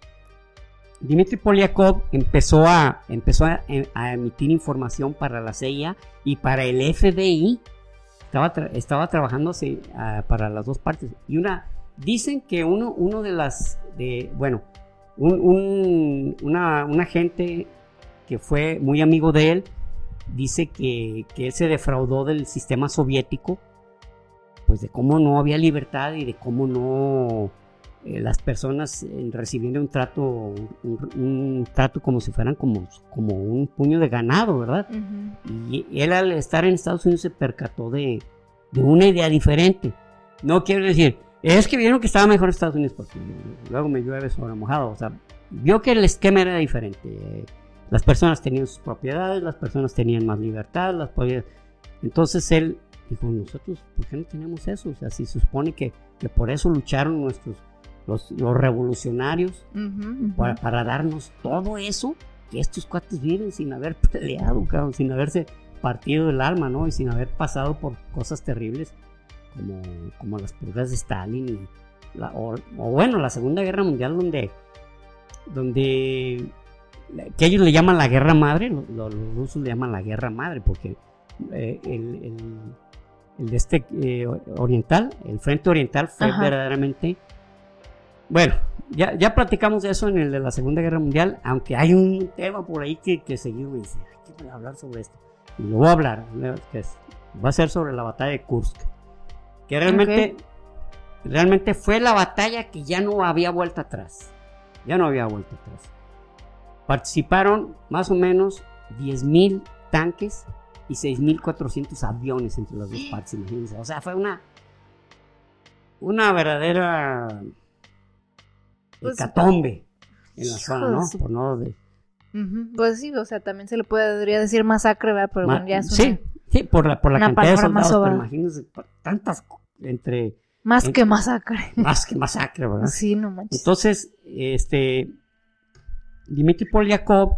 Speaker 2: Dmitry Polyakov empezó a empezó a, emitir información para la CIA y para el FBI. Estaba, estaba trabajando para las dos partes. Y una, dicen que uno, uno de las, de, bueno, un, una, un, agente que fue muy amigo de él dice que, que, él se defraudó del sistema soviético, pues de cómo no había libertad y de cómo no eh, las personas eh, recibían un trato, un, trato como si fueran como, como un puño de ganado, ¿verdad? Y él al estar en Estados Unidos se percató de, de una idea diferente. No quiero decir, es que vieron que estaba mejor Estados Unidos porque luego me llueve sobre mojado. O sea, vio que el esquema era diferente. Las personas tenían sus propiedades, las personas tenían más libertad, las Entonces él dijo, nosotros, ¿por qué no tenemos eso? O sea, si se supone que, que por eso lucharon nuestros, los, los revolucionarios, Para, para, darnos todo eso que estos cuates viven sin haber peleado, cabrón, sin haberse partido el alma, ¿no? Y sin haber pasado por cosas terribles como, como las purgas de Stalin y o, bueno, la Segunda Guerra Mundial donde, donde que ellos le llaman la guerra madre, los, rusos le llaman la guerra madre porque eh, el, el, de este eh, oriental, el frente oriental fue verdaderamente... Bueno, ya, ya platicamos de eso en el de la Segunda Guerra Mundial, aunque hay un tema por ahí que, que seguido me dice, hay que hablar sobre esto. Y lo voy a hablar, que va a ser sobre la batalla de Kursk. Que realmente, realmente fue la batalla que ya no había vuelta atrás. Ya no había vuelta atrás. Participaron más o menos 10.000 tanques y 6.400 aviones entre las dos partes, imagínense. O sea, fue una, una verdadera pues, hecatombe en la zona, ¿no? Por no de...
Speaker 1: Pues sí, o sea, también se le podría decir masacre, ¿verdad? Pero bueno, ya es
Speaker 2: Sí, sí, por la, por la cantidad de soldados, pero imagínense, tantas entre...
Speaker 1: Más que masacre.
Speaker 2: Más que masacre, ¿verdad?
Speaker 1: Sí, no manches.
Speaker 2: Entonces, este, Dimitri Polyakov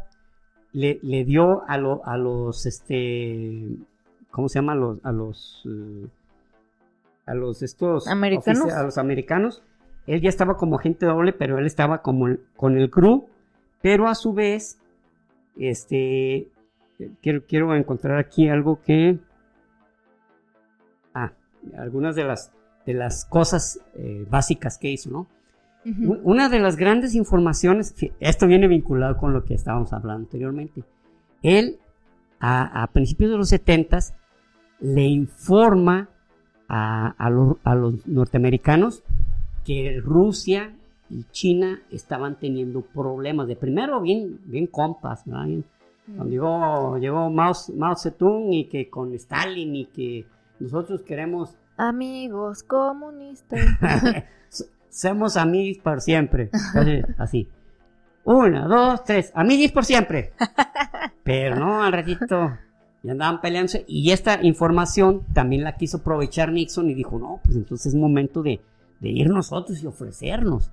Speaker 2: le, le dio a, a los, este, ¿cómo se llama? A los, a los, eh, a los estos...
Speaker 1: Americanos.
Speaker 2: A los americanos. Él ya estaba como agente doble, pero él estaba como con el crew, pero a su vez, este, quiero, quiero encontrar aquí algo que... Algunas de las, de las cosas eh, básicas que hizo, ¿no? Una de las grandes informaciones, esto viene vinculado con lo que estábamos hablando anteriormente. Él, a, principios de los 70 le informa a, los, norteamericanos que Rusia y China estaban teniendo problemas. De primero, bien, bien compas, ¿verdad? Cuando llegó, llegó Mao, Mao Zedong y que con Stalin y que nosotros queremos
Speaker 1: Amigos comunistas.
Speaker 2: Somos amigos por siempre. Así. Una, dos, tres. Amigos por siempre. Pero no, al ratito ya andaban peleándose. Y esta información también la quiso aprovechar Nixon y dijo, no, pues entonces es momento de, ir nosotros y ofrecernos.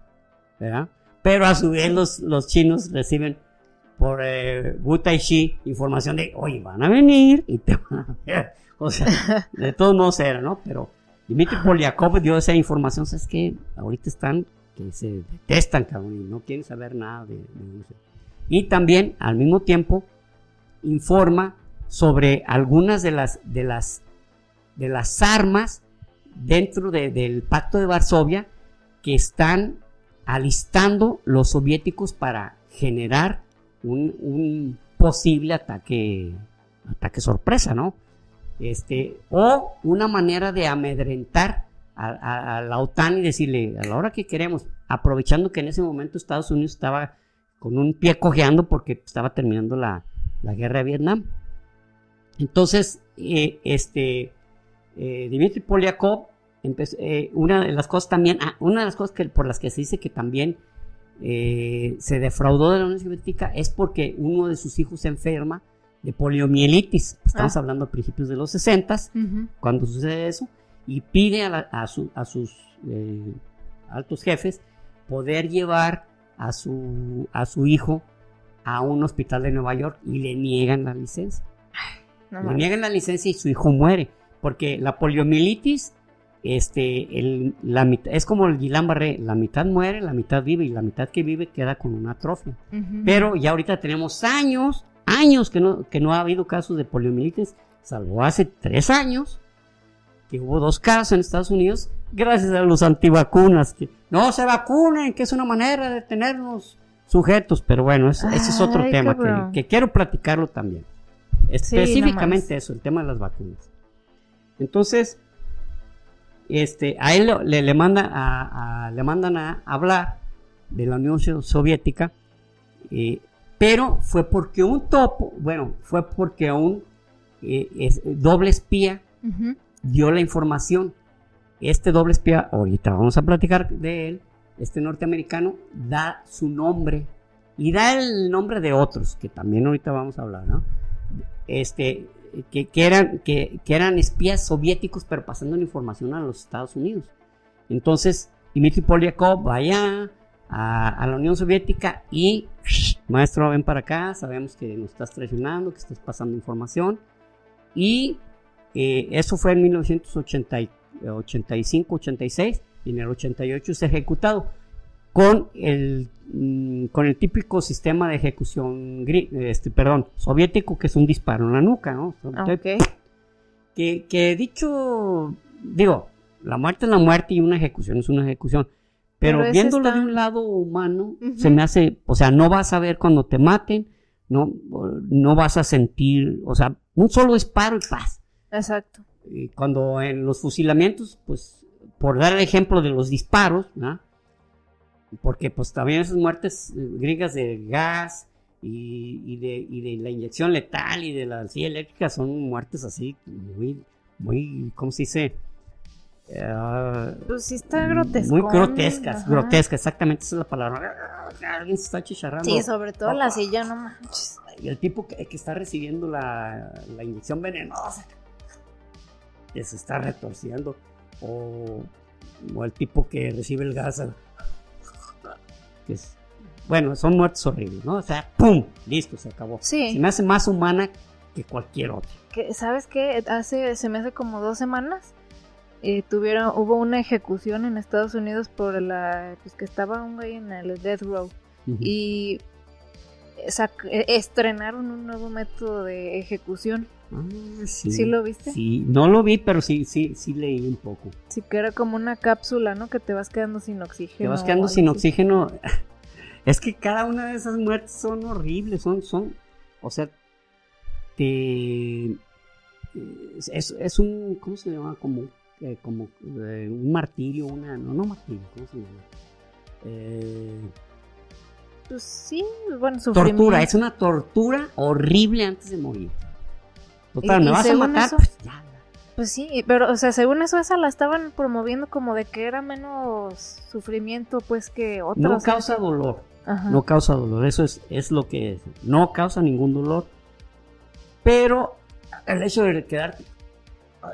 Speaker 2: ¿verdad? Pero a su vez los, los chinos reciben por eh, Wu información de, oye, van a venir y te van a ver. O sea, de todos modos era, ¿no? Pero Dimitri Polyakov dio esa información, ¿sabes qué? Ahorita están que se detestan, cabrón, y no quieren saber nada de, Y también, al mismo tiempo, informa sobre algunas de las, de las, de las armas dentro del Pacto de Varsovia que están alistando los soviéticos para generar un, posible ataque, ataque sorpresa, ¿no? Este, o una manera de amedrentar a, la OTAN y decirle, a la hora que queremos, aprovechando que en ese momento Estados Unidos estaba con un pie cojeando porque estaba terminando la, guerra de Vietnam. Entonces, eh, este, eh, Polyakov, eh, una de las cosas también, ah, una de las cosas que, por las que se dice que también se defraudó de la Unión Soviética es porque uno de sus hijos se enferma de poliomielitis. Estamos ah. hablando a principios de los 60, cuando sucede eso y pide a, sus eh, altos jefes poder llevar a su, a su hijo a un hospital de Nueva York y le niegan la licencia. le niegan la licencia y su hijo muere, porque la poliomielitis este, el, la, es como el Guillain-Barré, la mitad muere, la mitad vive y la mitad que vive queda con una atrofia. Pero ya ahorita tenemos años, años que no, que no ha habido casos de poliomielitis, salvo hace tres años, que hubo dos casos en Estados Unidos gracias a los antivacunas, que no se vacunen, que es una manera de tenernos sujetos, pero bueno, ese es otro tema que, quiero platicarlo también. Específicamente eso, el tema de las vacunas. Entonces, este, a él le, le, manda a, le mandan a hablar de la Unión Soviética, eh, pero fue porque un topo, bueno, fue porque un eh, doble espía dio la información. Este doble espía, ahorita vamos a platicar de él, este norteamericano, da su nombre y da el nombre de otros, que también ahorita vamos a hablar, ¿no? Este, que, eran, que, eran espías soviéticos, pero pasando la información a los Estados Unidos. Entonces, Dmitry Polyakov vaya a, la Unión Soviética y, maestro, ven para acá, sabemos que nos estás traicionando, que estás pasando información. Y eh, eso fue en 1985-86 y en el 88 se ha ejecutado con el, mm, con el típico sistema de ejecución este, perdón, soviético que es un disparo en la nuca, ¿no? Que, que dicho, digo, la muerte es la muerte y una ejecución es una ejecución. Pero, viéndolo de un lado humano, se me hace, o sea, no vas a ver cuando te maten, no, no vas a sentir, o sea, un solo disparo y paz.
Speaker 1: Exacto.
Speaker 2: Y cuando en los fusilamientos, pues, por dar el ejemplo de los disparos, ¿no? Porque pues también esas muertes eh, griegas de gas y, de, de, la inyección letal y de la silla eléctrica son muertes así muy, muy, ¿cómo se dice?
Speaker 1: Uh, pues sí está grotesco.
Speaker 2: Muy grotescas, grotescas, exactamente esa es la palabra. Alguien se está chicharrando.
Speaker 1: Sí, sobre todo la silla, no manches.
Speaker 2: Y el tipo que, que está recibiendo la, la inyección venenosa que se está retorciendo o, el tipo que recibe el gas que es, bueno son muertes horribles no o sea pum listo se acabó.
Speaker 1: Sí.
Speaker 2: se me hace más humana que cualquier otra.
Speaker 1: Sabes qué hace se me hace como dos semanas eh, tuvieron hubo una ejecución en Estados Unidos por la pues que estaba un güey en el death row y e, estrenaron un nuevo método de ejecución
Speaker 2: Ah,
Speaker 1: sí. lo viste?
Speaker 2: Sí, no lo vi, pero sí, sí, sí leí un poco.
Speaker 1: Sí, que era como una cápsula, ¿no? Que te vas quedando sin oxígeno.
Speaker 2: Te vas quedando sin oxígeno. Es que cada una de esas muertes son horribles, son, son, o sea, te... Es, es un, ¿cómo se llama? Como, eh, como eh, un martirio, una, no, no martirio, ¿cómo se llama? Eh,
Speaker 1: pues sí, bueno,
Speaker 2: Tortura, es una tortura horrible antes de morir. Total, ¿me vas a matar? pues ya.
Speaker 1: Pues sí, pero, o sea, según eso, esa la estaban promoviendo como de que era menos sufrimiento, pues, que otras.
Speaker 2: No causa dolor. No causa dolor, eso es, es lo que es. No causa ningún dolor. Pero el hecho de quedarte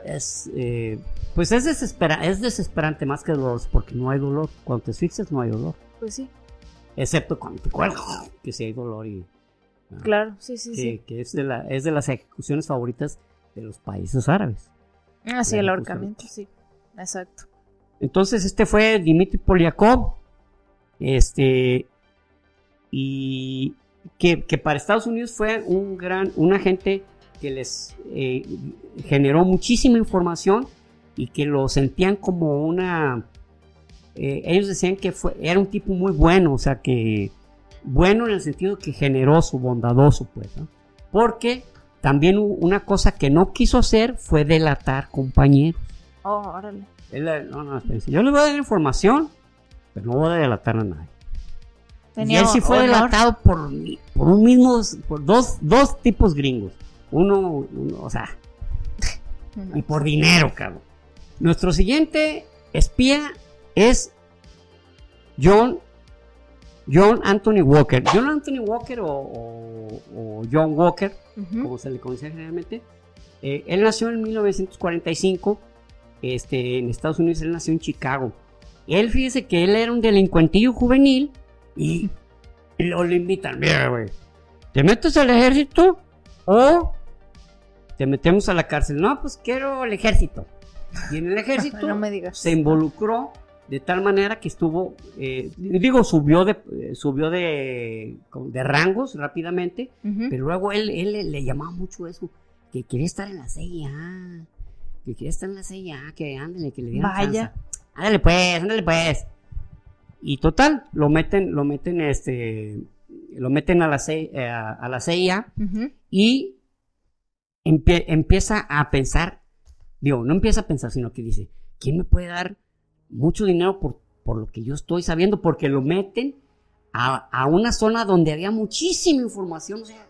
Speaker 2: es, eh, pues es, desespera es desesperante más que dolor, porque no hay dolor. Cuando te asfixias no hay dolor.
Speaker 1: Pues sí.
Speaker 2: Excepto cuando te cuelgas, que sí hay dolor y
Speaker 1: Claro, sí, sí, sí.
Speaker 2: Que es de, la, es de las ejecuciones favoritas de los países árabes.
Speaker 1: Ah, sí, el ahorcamiento, sí. Exacto.
Speaker 2: Entonces, este fue Dimitri Polyakov. Este, y que, para Estados Unidos fue un gran, un agente que les eh, generó muchísima información y que lo sentían como una... Eh, ellos decían que fue, era un tipo muy bueno, o sea que bueno en el sentido que generoso, bondadoso, pues, ¿no? Porque también una cosa que no quiso hacer fue delatar compañeros.
Speaker 1: Oh, órale.
Speaker 2: no, no, yo les voy a dar información, pero no voy a delatar a nadie y él sí fue delatado por, por un mismo, por dos, dos tipos gringos. Uno, o sea, y por dinero, cabrón. Nuestro siguiente espía es John, John Anthony Walker. John Anthony Walker o, John Walker, como se le conoce generalmente. Eh, él nació en 1945 este, en Estados Unidos, él nació en Chicago. Él, fíjese que él era un delincuentillo juvenil y, lo le invitan, mira, güey, ¿te metes al ejército o te metemos a la cárcel? No, pues quiero el ejército. Y en el ejército se involucró de tal manera que estuvo, eh, digo, subió de, eh, subió de, de rangos rápidamente, pero luego él, él le, llamaba mucho eso, que quería estar en la CIA, que quería estar en la CIA, que ándale, que le dieran Vaya. Ándale pues, ándale pues. Y total, lo meten, lo meten, este, lo meten a la, CIA, eh, a, la CIA y empieza a pensar, digo, no empieza a pensar, sino que dice, ¿quién me puede dar mucho dinero por, por lo que yo estoy sabiendo? Porque lo meten a, una zona donde había muchísima información, o sea,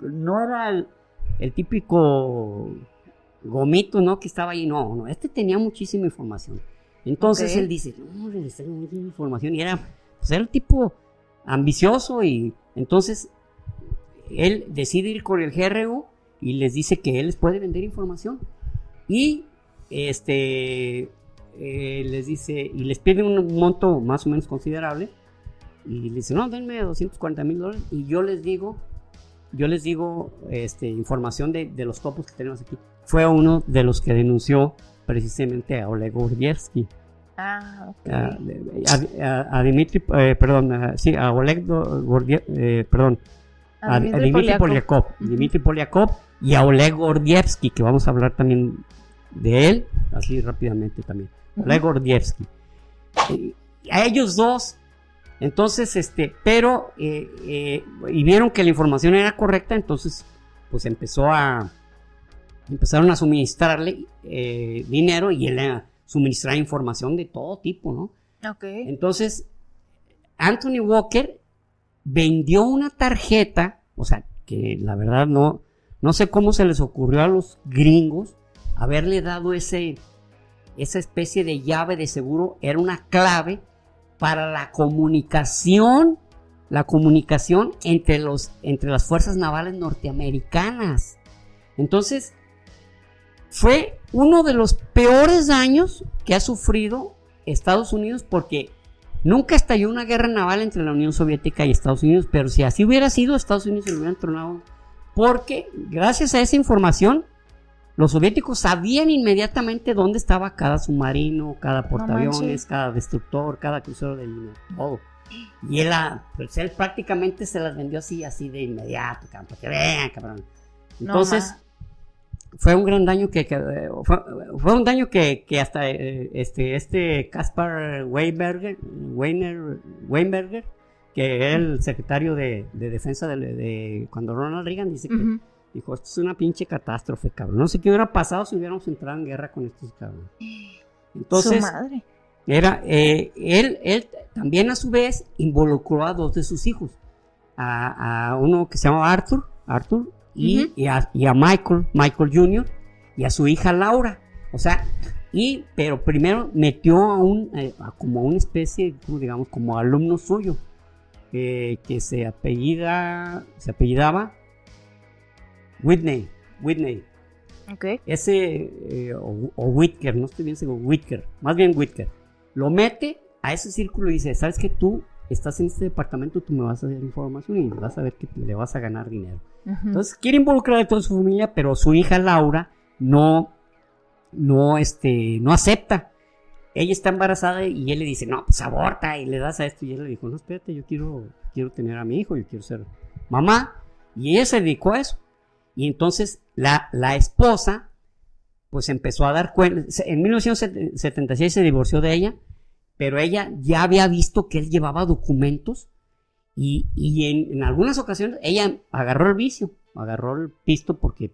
Speaker 2: no era el, típico gomito, ¿no? Que estaba ahí, no, no, este tenía muchísima información. Entonces él dice, no, le tengo información. Y era, pues era el tipo ambicioso y entonces él decide ir con el GRU y les dice que él les puede vender información. Y este eh, les dice, y les pide un monto más o menos considerable. Y le dice, no, denme 240 mil dólares. Y yo les digo, yo les digo este, información de, de los topos que tenemos aquí. Fue uno de los que denunció precisamente a Oleg Gordievsky.
Speaker 1: Ah,
Speaker 2: a, Dimitri, eh, perdón, a, sí, a Oleg Gordievsky, eh, perdón, a, Dimitri, Polyakov, Dimitri Polyakov y a Oleg Gordievsky, que vamos a hablar también de él, así rápidamente también. Oleg Gordievsky. a ellos dos, entonces, este, pero, eh, y vieron que la información era correcta, entonces, pues empezó a, empezaron a suministrarle eh, dinero y él a suministrar información de todo tipo, ¿no?
Speaker 1: Ok.
Speaker 2: Entonces, Anthony Walker vendió una tarjeta, o sea, que la verdad no, no sé cómo se les ocurrió a los gringos haberle dado ese, esa especie de llave de seguro, era una clave para la comunicación, la comunicación entre, los, entre las fuerzas navales norteamericanas. Entonces, fue uno de los peores daños que ha sufrido Estados Unidos porque nunca estalló una guerra naval entre la Unión Soviética y Estados Unidos, pero si así hubiera sido, Estados Unidos se lo hubieran tronado. Porque gracias a esa información, los soviéticos sabían inmediatamente dónde estaba cada submarino, cada portaaviones, cada destructor, cada crucero de línea, todo. Y él, pues él prácticamente se las vendió así, así de inmediato, para que vean, cabrón. Entonces, fue un gran daño que, eh, fue, un daño que, hasta eh, este este Kaspar Weinberger, Weinberger, que es el secretario de, defensa de, cuando Ronald Reagan dice que dijo esto es una pinche catástrofe cabrón no sé qué hubiera pasado si hubiéramos entrado en guerra con estos cabrones entonces madre. era eh, él él también a su vez involucró a dos de sus hijos a, a uno que se llama Arthur Arthur y, a, Michael, Michael Jr. y a su hija Laura. O sea, y, pero primero metió a un, eh, como una especie, digamos, como alumno suyo, que se apellida, se apellidaba Whitney, Whitney.
Speaker 1: Okay.
Speaker 2: Ese, eh, o, Whitker, no estoy bien seguro, Whitker, más bien Whitker. Lo mete a ese círculo y dice, ¿sabes que tú estás en este departamento, tú me vas a dar información y vas a ver que le vas a ganar dinero? Entonces quiere involucrar a toda su familia, pero su hija Laura no, no, este, no acepta. ella está embarazada y él le dice, no, pues aborta y le das a esto. Y él le dijo, no, espérate, yo quiero, quiero tener a mi hijo, yo quiero ser mamá. Y ella se dedicó a eso. Y entonces la, la esposa, pues empezó a dar cuenta. En 1976 se divorció de ella, pero ella ya había visto que él llevaba documentos y, en, algunas ocasiones ella agarró el vicio, agarró el pisto porque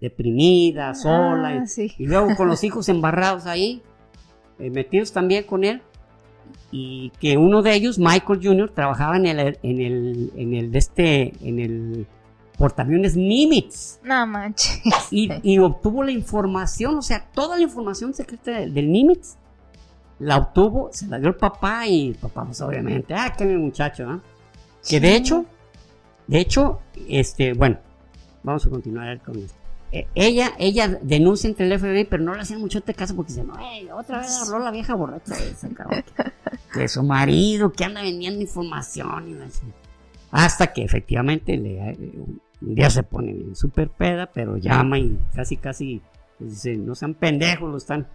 Speaker 2: deprimida, ah, sola, y, luego con los hijos embarrados ahí, eh, metidos también con él, y que uno de ellos, Michael Jr., trabajaba en el, en el, en el, de este, en el portaaviones Nimitz.
Speaker 1: No manches.
Speaker 2: Y, obtuvo la información, o sea, toda la información secreta del, Nimitz la obtuvo, se la dio el papá y el papá, pues obviamente, ah, qué muchacho, ¿ah? Que de hecho, de hecho, este, bueno, vamos a continuar con esto. E, ella, ella denuncia entre el FBI, pero no le hacen mucho este caso porque dice, no, otra vez habló la vieja borracha esa, que, su marido, que anda vendiendo información y así. Hasta que efectivamente le, un día se pone bien súper peda, pero llama y casi, casi pues, no sean pendejos, lo están.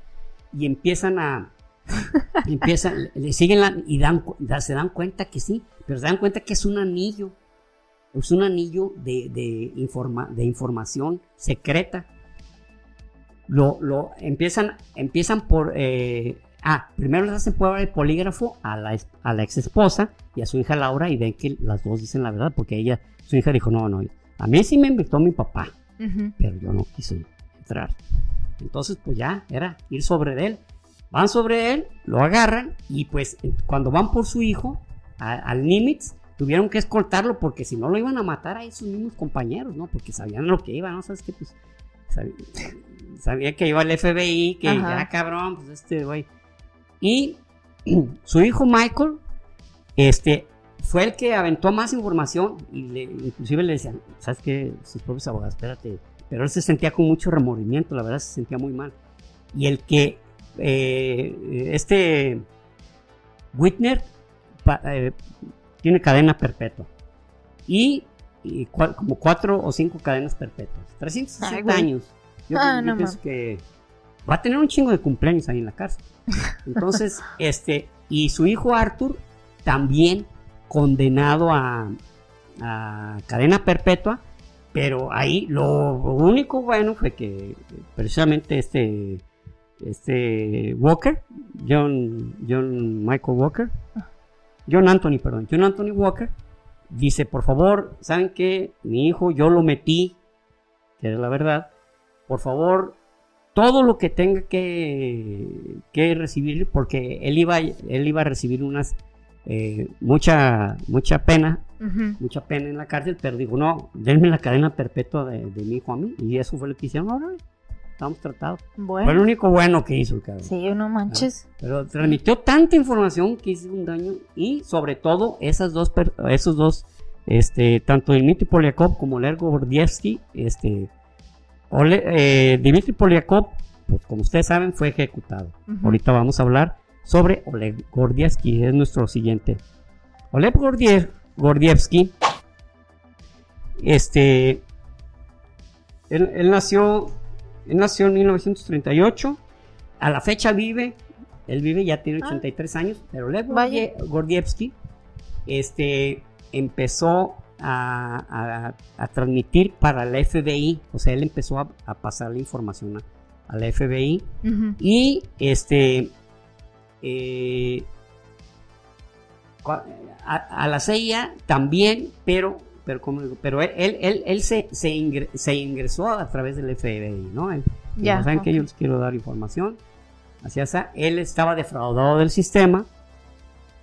Speaker 2: Y empiezan a, empiezan, le siguen la, y dan, se dan cuenta que sí, pero se dan cuenta que es un anillo. Es un anillo de, de, de información secreta. Lo, lo empiezan, empiezan por. Eh, ah, primero les hacen prueba de polígrafo a la, a la ex esposa y a su hija Laura y ven que las dos dicen la verdad porque ella, su hija dijo: No, no, a mí sí me invitó mi papá, pero yo no quise entrar. Entonces, pues ya, era ir sobre él. Van sobre él, lo agarran y pues cuando van por su hijo, al Nimitz, tuvieron que escoltarlo porque si no lo iban a matar a esos mismos compañeros, ¿no? Porque sabían lo que iba, ¿no? ¿Sabes qué? Pues sabía, que iba el FBI, que ya cabrón, pues este güey. Y su hijo Michael, este, fue el que aventó más información y le, inclusive le decían, ¿sabes qué? Sus propios abogados, espérate. Pero él se sentía con mucho remordimiento, la verdad se sentía muy mal. Y el que eh, este Whitner eh, tiene cadena perpetua. Y, como cuatro o cinco cadenas perpetuas. 360 años. Yo, ah, pienso que va a tener un chingo de cumpleaños ahí en la cárcel. Entonces, este, y su hijo Arthur también condenado a, cadena perpetua, pero ahí lo único bueno fue que precisamente este este Walker, John, John Michael Walker, John Anthony, perdón, John Anthony Walker, dice, por favor, ¿saben qué? Mi hijo, yo lo metí, que es la verdad, por favor, todo lo que tenga que, que recibir, porque él iba, él iba a recibir unas, eh, mucha, mucha pena, mucha pena en la cárcel, pero digo, no, denme la cadena perpetua de, mi hijo a mí, y eso fue lo que hicieron ahora estamos tratados. Bueno. Fue lo único bueno que hizo el cabrón.
Speaker 1: Sí, no manches.
Speaker 2: Pero transmitió tanta información que hizo un daño y sobre todo esas dos, esos dos, este, tanto Dmitry Polyakov como Oleg Gordievsky, este, eh, Dmitry Polyakov, pues como ustedes saben, fue ejecutado. Ahorita vamos a hablar sobre Oleg Gordievsky, es nuestro siguiente. Oleg Gordievsky, este, él nació él nació en 1938. A la fecha vive, él vive, ya tiene 83 ah. años, pero Lev Gordievsky este, empezó a, transmitir para la FBI, o sea, él empezó a, pasar la información a, la FBI y este eh, a, la CIA también, pero pero como pero él, él, él, se, se, ingresó a través del FBI, ¿no? ya. Saben que yo les quiero dar información. Así esa, él estaba defraudado del sistema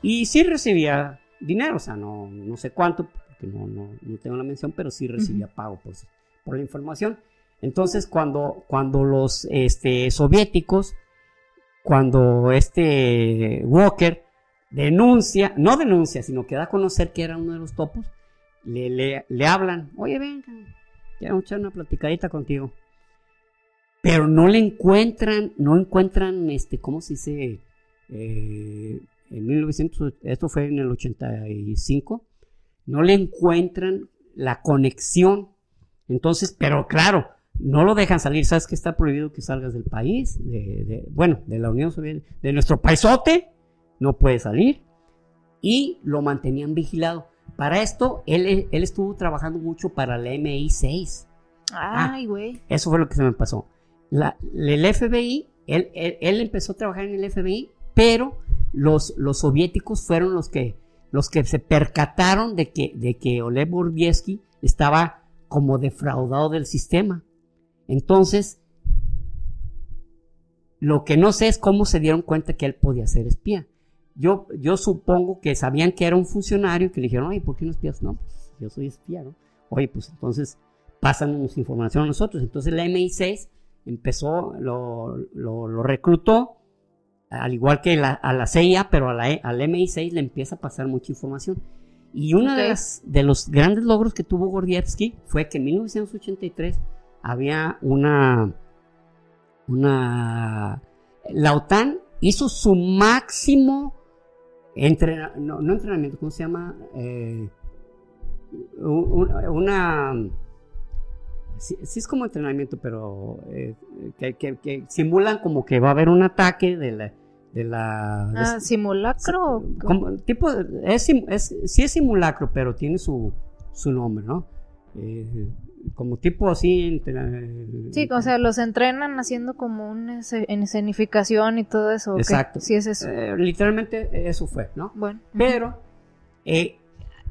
Speaker 2: y sí recibía dinero, o sea, no, no sé cuánto, porque no, no, no tengo la mención, pero sí recibía pago por, por la información. Entonces, cuando, cuando los este, soviéticos, cuando este Walker denuncia, no denuncia, sino que da a conocer que era uno de los topos, le, le, hablan, oye, venga, quiero echar una platicadita contigo. Pero no le encuentran, no encuentran, este, ¿cómo se dice? Eh, en 1900, esto fue en el 85, no le encuentran la conexión. Entonces, pero claro, no lo dejan salir, sabes que está prohibido que salgas del país, de, bueno, de la Unión Soviética, de nuestro paisote, no puede salir, y lo mantenían vigilado. Para esto, él, él estuvo trabajando mucho para la MI6.
Speaker 1: Ay, güey.
Speaker 2: eso fue lo que se me pasó. La, el FBI, él, él, empezó a trabajar en el FBI, pero los, los soviéticos fueron los que, los que se percataron de que, de que Oleg Burbiesky estaba como defraudado del sistema. Entonces, lo que no sé es cómo se dieron cuenta que él podía ser espía. Yo, yo supongo que sabían que era un funcionario que le dijeron, oye, ¿por qué no espías? No, pues yo soy espía, ¿no? Oye, pues entonces pásanos información a nosotros. Entonces la MI6 empezó, lo, lo, reclutó, al igual que a la CIA, pero a la, al MI6 le empieza a pasar mucha información. Y uno de, de los grandes logros que tuvo Gordievsky fue que en 1983 había una, una, la OTAN hizo su máximo no, entrenamiento, ¿cómo se llama? Eh, una, sí, es como entrenamiento, pero eh, que, simulan como que va a haber un ataque de la... De la
Speaker 1: ah, simulacro.
Speaker 2: tipo, es, es, sí es simulacro, pero tiene su, su nombre, ¿no? Eh, como tipo así.
Speaker 1: sí, o sea, los entrenan haciendo como una escenificación y todo eso.
Speaker 2: Exacto.
Speaker 1: Sí, es eso.
Speaker 2: Eh, literalmente eso fue, ¿no?
Speaker 1: Bueno.
Speaker 2: Pero eh,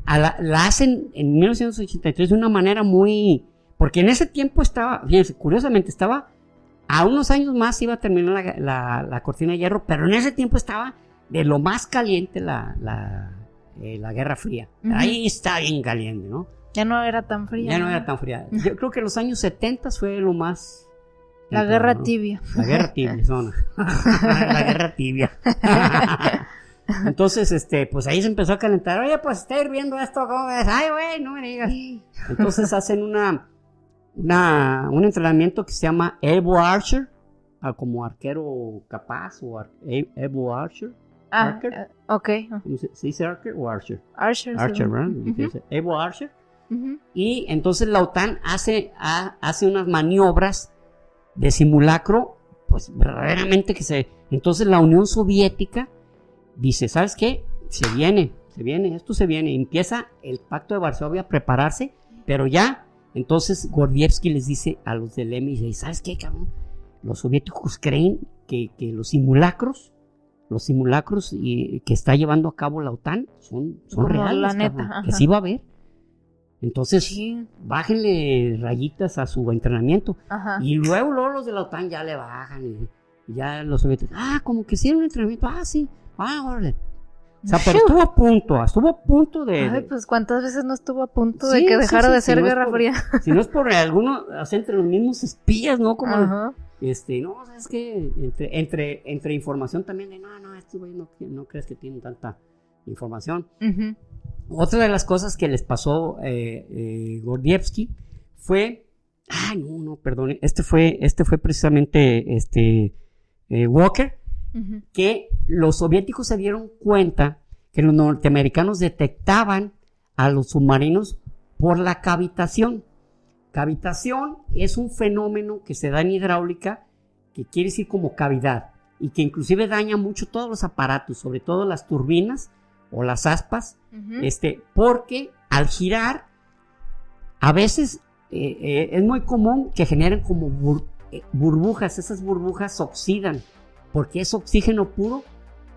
Speaker 2: la, hacen en 1983 de una manera muy. Porque en ese tiempo estaba, fíjense, curiosamente estaba. A unos años más iba a terminar la, cortina de hierro, pero en ese tiempo estaba de lo más caliente la, la, eh, Guerra Fría. Ahí está bien caliente, ¿no?
Speaker 1: Ya no era tan fría.
Speaker 2: Ya no, era tan fría. Yo creo que los años 70 fue lo más...
Speaker 1: La guerra tibia.
Speaker 2: La guerra tibia, zona. la guerra tibia. Entonces, este, pues ahí se empezó a calentar. Oye, pues está hirviendo esto, ¿cómo ves? Ay, güey, no me digas. Entonces hacen una, una, un entrenamiento que se llama Evo Archer, como arquero capaz, o Evo Archer.
Speaker 1: Ah, Archer. Eh, ok.
Speaker 2: ¿Se dice Archer o Archer?
Speaker 1: Archer.
Speaker 2: Archer, ¿verdad? Evo Archer. Y entonces la OTAN hace, hace unas maniobras de simulacro, pues verdaderamente que se... Entonces la Unión Soviética dice, ¿sabes qué? Se viene, se viene, esto se viene. Empieza el pacto de Varsovia a prepararse, pero ya, entonces Gordievsky les dice a los del MI6, ¿sabes qué, cabrón? Los soviéticos creen que, los simulacros los simulacros y, que está llevando a cabo la OTAN son, son reales. La neta, que sí va a haber. Entonces, bájenle rayitas a su entrenamiento. Y luego, los de la OTAN ya le bajan. Y, ya los soviéticos, ah, como que hicieron un entrenamiento. Ah, sí, ah, órale. O sea, pero estuvo a punto, estuvo a punto de.
Speaker 1: Ay, pues cuántas veces no estuvo a punto de que dejara de ser Guerra Fría.
Speaker 2: Si no es por alguno, entre los mismos espías, ¿no? Como, este, no, es que entre, entre, entre información también de, no, no, estos güey no, no crees que tienen tanta información. Otra de las cosas que les pasó eh, eh, Gordievsky fue, ay no, no, perdone, este fue, este fue precisamente este eh, Walker, que los soviéticos se dieron cuenta que los norteamericanos detectaban a los submarinos por la cavitación. Cavitación es un fenómeno que se da en hidráulica que quiere decir como cavidad y que inclusive daña mucho todos los aparatos, sobre todo las turbinas o las aspas, este, porque al girar, a veces eh, eh, es muy común que generen como eh, burbujas, esas burbujas oxidan, porque es oxígeno puro,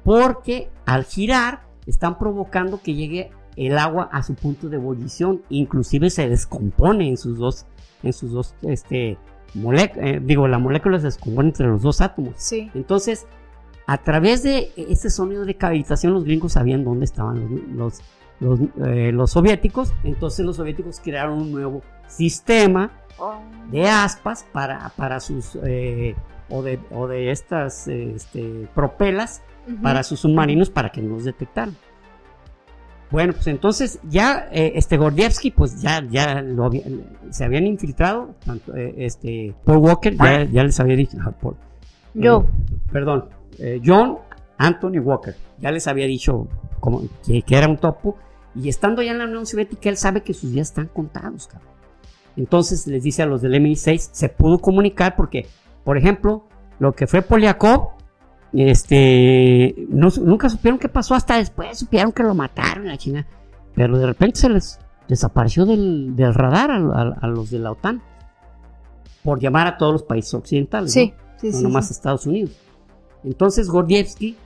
Speaker 2: porque al girar están provocando que llegue el agua a su punto de ebullición, inclusive se descompone en sus dos, en sus dos, este, digo, la molécula se descompone entre los dos átomos.
Speaker 1: Sí.
Speaker 2: Entonces, a través de ese sonido de cavitación los gringos sabían dónde estaban los, los, eh, soviéticos, entonces los soviéticos crearon un nuevo sistema oh. de aspas para, para sus, eh, o, de, o, de, estas este, propelas para sus submarinos para que no los detectaran. Bueno, pues entonces ya eh, este Gordievsky, pues ya, ya lo se habían infiltrado, tanto, este Paul Walker, ya, les había dicho, ah,
Speaker 1: yo,
Speaker 2: perdón, eh, John Anthony Walker. Ya les había dicho como, que, era un topo. Y estando ya en la Unión Soviética, él sabe que sus días están contados, cabrón. Entonces les dice a los del MI6, se pudo comunicar porque, por ejemplo, lo que fue Poliakov, este, nunca supieron qué pasó, hasta después supieron que lo mataron la China, pero de repente se les desapareció del, radar a, los de la OTAN, por llamar a todos los países occidentales,
Speaker 1: sí,
Speaker 2: no,
Speaker 1: sí,
Speaker 2: no nomás Estados Unidos. Entonces Gordievsky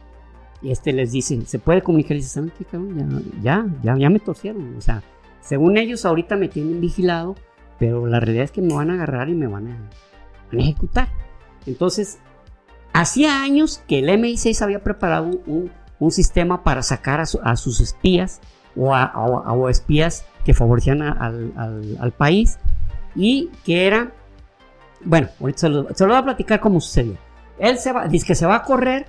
Speaker 2: este les dice, se puede comunicar y dice, ¿saben qué Ya, ya, ya, me torcieron, o sea, según ellos ahorita me tienen vigilado, pero la realidad es que me van a agarrar y me van a, ejecutar. Entonces, hacía años que el MI6 había preparado un, sistema para sacar a, sus espías o a, espías que favorecían al, país y que era, bueno, ahorita se lo, voy a platicar cómo sucedió. Él se va, dice que se va a correr,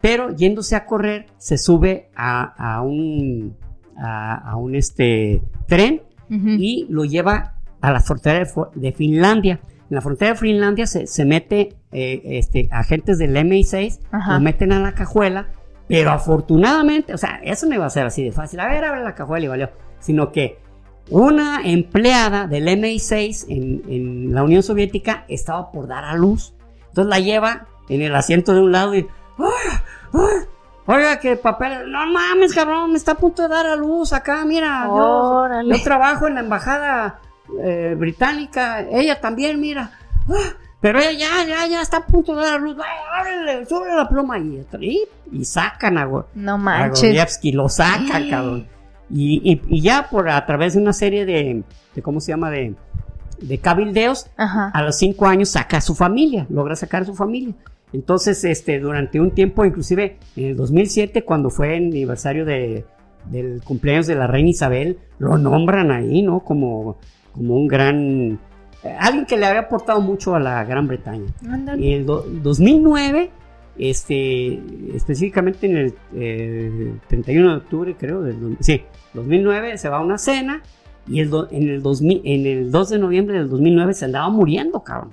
Speaker 2: pero yéndose a correr se sube a, un, a, un este, tren y lo lleva a la frontera de, Finlandia. En la frontera de Finlandia se, mete eh, este, agentes del MI6, lo meten a la cajuela, pero afortunadamente, o sea, eso no iba a ser así de fácil. A ver, abre la cajuela y valió. Sino que una empleada del MI6 en, la Unión Soviética estaba por dar a luz. Entonces la lleva en el asiento de un lado y... Oiga, que papel... No mames, cabrón, me está a punto de dar a luz acá, mira. Yo, yo, trabajo en la embajada eh, británica, ella también, mira. Ah, pero ella ya, ya, ya está a punto de dar a luz. Ábrele, sube la pluma y, y, sacan a,
Speaker 1: no manches.
Speaker 2: lo sacan, cabrón. Y, y, ya por a través de una serie de, de ¿cómo se llama? De, de cabildeos, a los cinco años saca a su familia, logra sacar a su familia. Entonces, este, durante un tiempo, inclusive en el 2007, cuando fue el aniversario de, del cumpleaños de la reina Isabel, lo nombran ahí, ¿no? Como como un gran... Eh, alguien que le había aportado mucho a la Gran Bretaña. Y en el 2009, este, específicamente en el 31 eh, de octubre, creo, del, sí, 2009 se va a una cena y el en, el 2000, en el 2 de noviembre del 2009 se andaba muriendo, cabrón.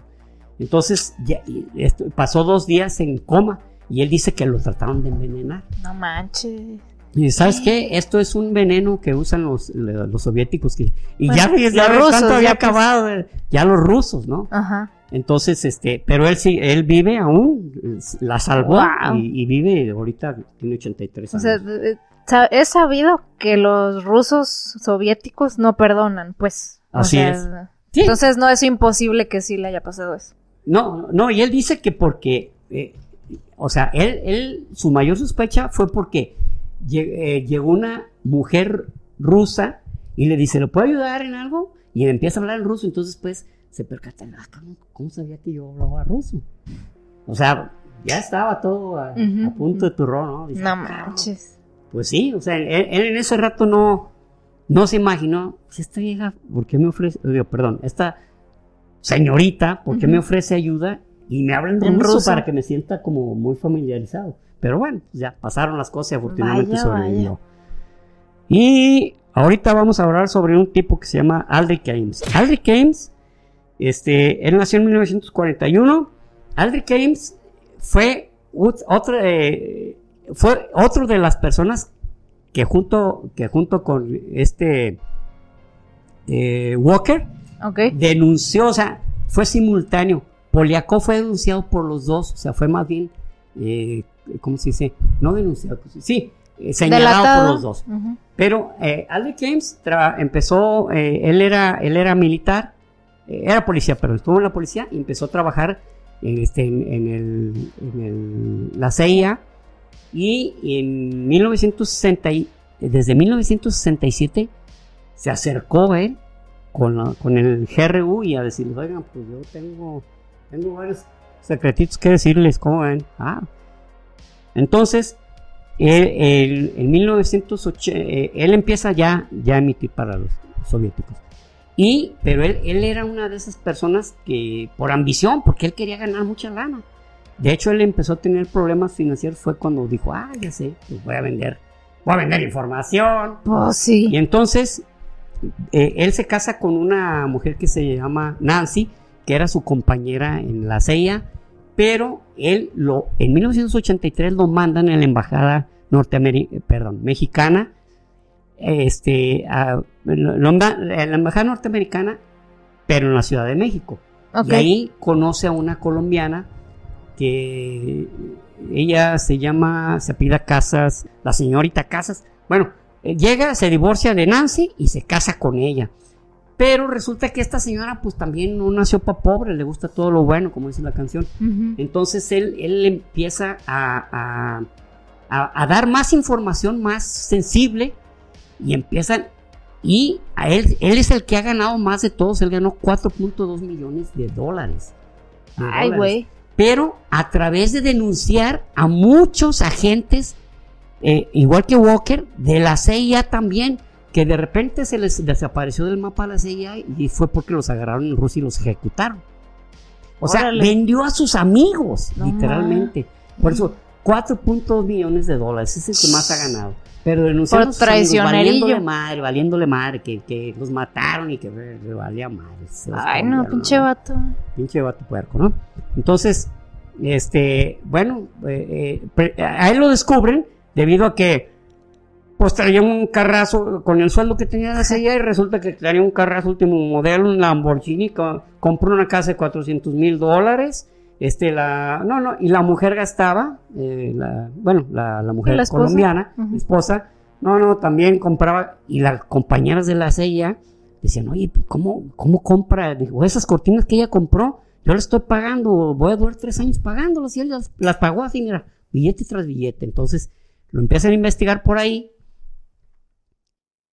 Speaker 2: Entonces ya, pasó dos días en coma y él dice que lo trataron de envenenar.
Speaker 1: No manches.
Speaker 2: Y sabes qué, esto es un veneno que usan los, los soviéticos que, y ya, ya los rusos, había acabado, ya los rusos, ¿no? Ajá. Entonces, este, pero él sí, él vive aún, la salvó y, vive ahorita tiene 83 años.
Speaker 1: O sea, es sabido que los rusos soviéticos no perdonan, pues.
Speaker 2: Así es.
Speaker 1: Entonces no es imposible que sí le haya pasado eso.
Speaker 2: No, no, y él dice que porque, eh, o sea, él, él, su mayor sospecha fue porque eh, llegó una mujer rusa y le dice, ¿lo puedo ayudar en algo? Y él empieza a hablar en ruso, entonces pues se percata, ah, ¿cómo, sabía que yo hablaba ruso? O sea, ya estaba todo a, punto de turrón, ¿no?
Speaker 1: no manches.
Speaker 2: Pues sí, o sea, él, en ese rato no, no se imaginó, si esta vieja, ¿por qué me ofrece, perdón, esta señorita, ¿por qué me ofrece ayuda? Y me habla en, ruso, para que me sienta como muy familiarizado. Pero bueno, ya pasaron las cosas y afortunadamente sobrevivió. Y ahorita vamos a hablar sobre un tipo que se llama Aldrich Ames. Aldrich Ames, este, él nació en 1941. Aldrich Ames fue otro, eh, fue otro de las personas que junto, que junto con este eh, Walker denunció, o sea, fue simultáneo. Poliakov fue denunciado por los dos, o sea, fue más bien eh, ¿cómo se dice? No denunciado, pues, sí, eh, señalado por los dos. Pero eh, Aldrich James empezó, eh, él, era, él era militar, era policía, pero estuvo en la policía y empezó a trabajar en, este, en, el, en el, la CIA y en 1960, desde 1967 se acercó a él con, con el GRU y a decirle, oigan, pues yo tengo, tengo varios secretitos que decirles, ¿cómo ven? Ah, entonces, él, en 1980, eh, él empieza ya, ya a emitir para los soviéticos. Y, pero él, él era una de esas personas que, por ambición, porque él quería ganar mucha lana. De hecho, él empezó a tener problemas financieros, fue cuando dijo, ah, ya sé, pues voy a vender, voy a vender información.
Speaker 1: Oh, sí.
Speaker 2: Y entonces, eh, él se casa con una mujer que se llama Nancy, que era su compañera en la CIA, pero él lo, en 1983 lo mandan en la embajada norteamericana, perdón, mexicana, este, en la embajada norteamericana pero en la Ciudad de México. Y ahí conoce a una colombiana que ella se llama, se pida Casas, la señorita Casas. Bueno, llega, se divorcia de Nancy y se casa con ella. Pero resulta que esta señora pues también no nació para pobre, le gusta todo lo bueno, como dice la canción. Entonces él, él empieza a, a, dar más información más sensible y empiezan... Y a él, él es el que ha ganado más de todos, él ganó 4.2 millones de dólares.
Speaker 1: Ay, güey.
Speaker 2: Pero a través de denunciar a muchos agentes, eh, igual que Walker, de la CIA también, que de repente se les desapareció del mapa a la CIA y fue porque los agarraron en Rusia y los ejecutaron. O sea, vendió a sus amigos, literalmente. Por eso, 4.2 millones de dólares, es el que más ha ganado. Pero denunciando
Speaker 1: Por valiéndole
Speaker 2: madre, valiéndole madre, que, que los mataron y que le valía madre.
Speaker 1: Ay, no, pinche vato.
Speaker 2: Pinche vato puerco, ¿no? Entonces, este, bueno, eh, eh, a él lo descubren debido a que pues traía un carrazo con el sueldo que tenía de ese y resulta que traía un carrazo último modelo, un Lamborghini, compró una casa de 400 mil dólares, este, la, no, no, y la mujer gastaba, eh, la, bueno, la, mujer colombiana, esposa, no, no, también compraba, y las compañeras de la CIA decían, oye, ¿cómo, cómo compra? Digo, esas cortinas que ella compró, yo las estoy pagando, voy a durar tres años pagándolas, y él las, las pagó así, mira, billete tras billete, entonces lo empiezan a investigar por ahí,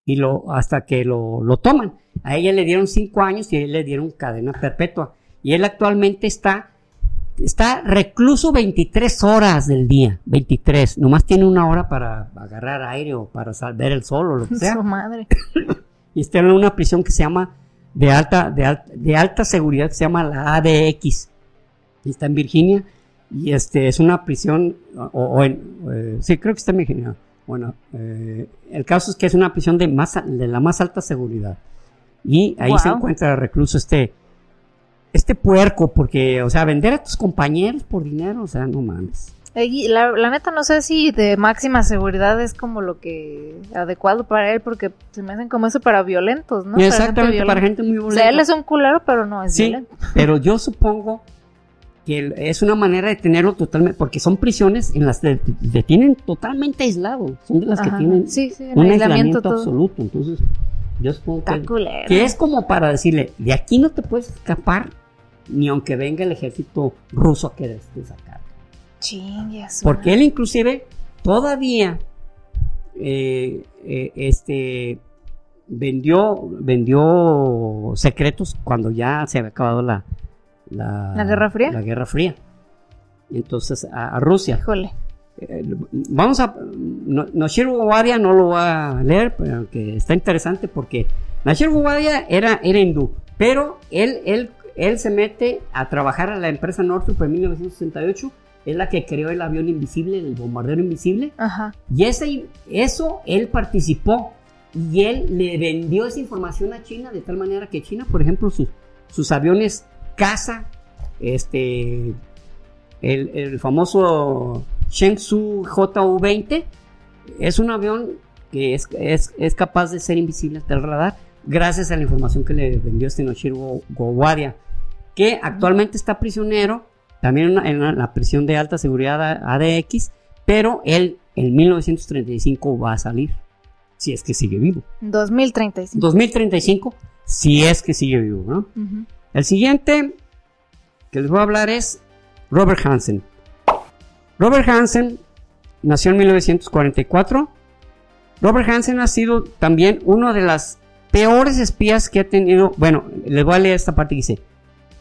Speaker 2: y lo, hasta que lo, lo toman. A ella le dieron cinco años y a él le dieron cadena perpetua. Y él actualmente está, está recluso 23 horas del día, 23. Nomás tiene una hora para agarrar aire o para ver el sol o lo que sea.
Speaker 1: Su madre.
Speaker 2: y está en una prisión que se llama de alta, de, de alta seguridad, que se llama la ADX. Está en Virginia y este es una prisión, o, en, eh, sí, creo que está en Virginia bueno, eh, el caso es que es una prisión de, más, de la más alta seguridad. Y ahí se encuentra recluso este, este puerco, porque, o sea, vender a tus compañeros por dinero, o sea, no mames.
Speaker 1: La, la, neta no sé si de máxima seguridad es como lo que adecuado para él, porque se me hacen como eso para violentos, ¿no?
Speaker 2: Exactamente, para gente, muy violenta.
Speaker 1: O sea, él es un culero, pero no es sí, violento.
Speaker 2: Pero yo supongo que es una manera de tenerlo totalmente, porque son prisiones en las que te tienen totalmente aislado, son de las que tienen un aislamiento, absoluto, entonces yo supongo que, es como para decirle, de aquí no te puedes escapar, ni aunque venga el ejército ruso a quererte sacar. Porque él inclusive todavía eh, eh, este vendió vendió secretos cuando ya se había acabado la,
Speaker 1: la, Guerra Fría.
Speaker 2: La Guerra Fría. Entonces, a, Rusia.
Speaker 1: Híjole.
Speaker 2: Eh, vamos a. No, Noshir no lo va a leer, pero aunque está interesante porque Noshir Guadia era, era hindú, pero él, él, él se mete a trabajar a la empresa Northrop en 1968. Es la que creó el avión invisible, el bombardero invisible.
Speaker 1: Ajá.
Speaker 2: Y ese, eso él participó y él le vendió esa información a China de tal manera que China, por ejemplo, sus, sus aviones casa este, el, famoso Shenzhou JU-20 es un avión que es, es, capaz de ser invisible hasta el radar gracias a la información que le vendió este Noshiro Gowadia, que actualmente está prisionero, también en, la prisión de alta seguridad ADX, pero él en 1935 va a salir, si es que sigue vivo.
Speaker 1: 2035.
Speaker 2: 2035, si es que sigue vivo, ¿no? El siguiente que les voy a hablar es Robert Hansen. Robert Hansen nació en 1944. Robert Hansen ha sido también uno de las peores espías que ha tenido. Bueno, les voy a leer esta parte que dice: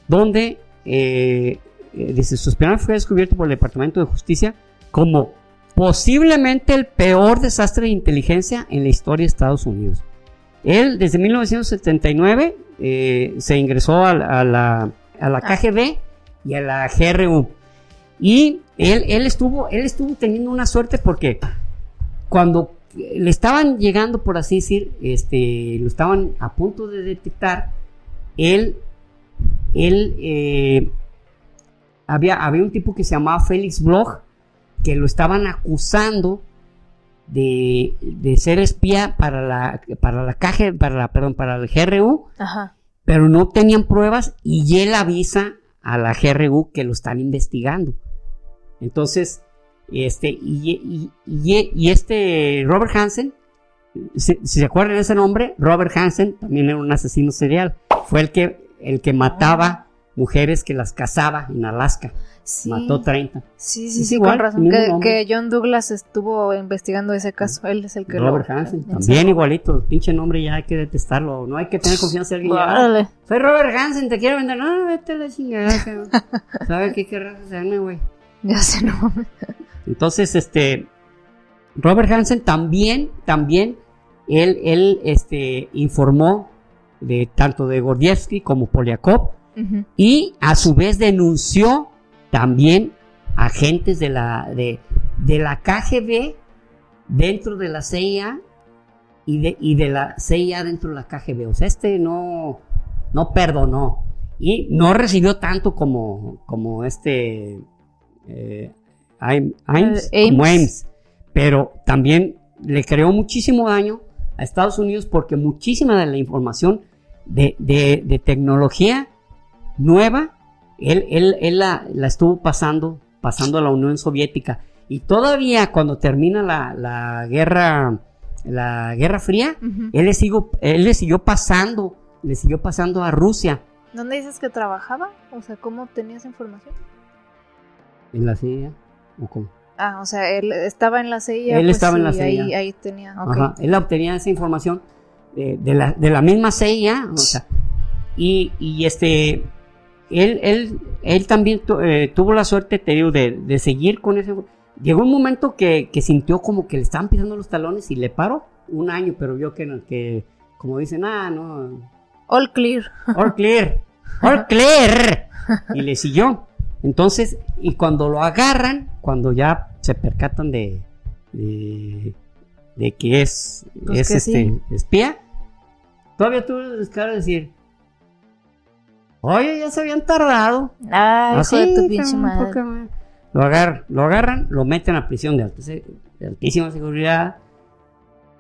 Speaker 2: donde eh, eh, dice su espionaje fue descubierto por el Departamento de Justicia como posiblemente el peor desastre de inteligencia en la historia de Estados Unidos. Él desde 1979 eh, se ingresó a, la, a la ah. KGB y a la GRU. Y él, él, estuvo, él estuvo teniendo una suerte porque cuando le estaban llegando, por así decir, este, lo estaban a punto de detectar, él, él eh, había, había un tipo que se llamaba Félix Bloch, que lo estaban acusando de, ser espía para la, para la KG, para la, perdón, para el GRU.
Speaker 1: Ajá.
Speaker 2: pero no tenían pruebas y él avisa a la GRU que lo están investigando. Entonces, este, y, este Robert Hansen, si, se acuerdan de ese nombre, Robert Hansen también era un asesino serial. Fue el que, el que mataba mujeres que las cazaba en Alaska. Mató 30.
Speaker 1: Sí, sí, sí, igual, con razón. Que, John Douglas estuvo investigando ese caso. Él es el que
Speaker 2: Robert Hansen, también igualito. Pinche nombre ya hay que detestarlo. No hay que tener confianza en alguien. Soy Robert Hansen, te quiero vender. No, vete a la chingada. ¿Sabes qué querrás hacerme, güey?
Speaker 1: Ya sé, no.
Speaker 2: Entonces, este. Robert Hansen también, también, él, él, este, informó de tanto de Gordievsky como Poliakov y a su vez denunció también agentes de la, de, de la KGB dentro de la CIA y de, y de la CIA dentro de la KGB. O sea, este no, no perdonó y no recibió tanto como, como este eh, Ames, pero también le creó muchísimo daño a Estados Unidos porque muchísima de la información de, de, de tecnología nueva él, él, él la, estuvo pasando, pasando a la Unión Soviética. Y todavía cuando termina la, la guerra, la Guerra Fría, él, le siguió, él le siguió pasando, le siguió pasando a Rusia.
Speaker 1: ¿Dónde dices que trabajaba? O sea, ¿cómo tenías información?
Speaker 2: En la CIA, ¿o cómo?
Speaker 1: Ah, o sea, él estaba en la CIA.
Speaker 2: Él pues estaba en la CIA.
Speaker 1: Ahí, ahí tenía,
Speaker 2: Ajá, él obtenía esa información de, de, la, de la misma CIA, o sea, y, y este, él, él, él también eh, tuvo la suerte, te digo, de, seguir con ese. Llegó un momento que, sintió como que le estaban pisando los talones y le paró un año, pero vio que, que como dicen, ah, no.
Speaker 1: All clear.
Speaker 2: All clear. All clear. Y le siguió. Entonces, y cuando lo agarran, cuando ya se percatan de, de, que es, pues es este espía, todavía descaro de decir, Oye, ya se habían tardado.
Speaker 1: Ay, Así, de tu pinche madre.
Speaker 2: Lo, agarran, lo agarran, lo meten a prisión de, altísima seguridad,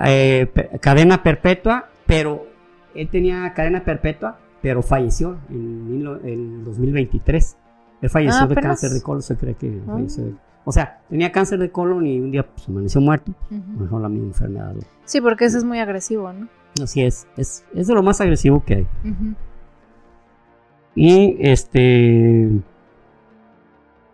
Speaker 2: eh, cadena perpetua, pero él tenía cadena perpetua, pero falleció en, en 2023. Él falleció ah, de cáncer de colon, se cree que ah. falleció. O sea, tenía cáncer de colon y un día pues, amaneció muerto. Mejor la misma enfermedad.
Speaker 1: Sí, porque ese es muy agresivo, ¿no?
Speaker 2: Así es, es, es de lo más agresivo que hay. Y este.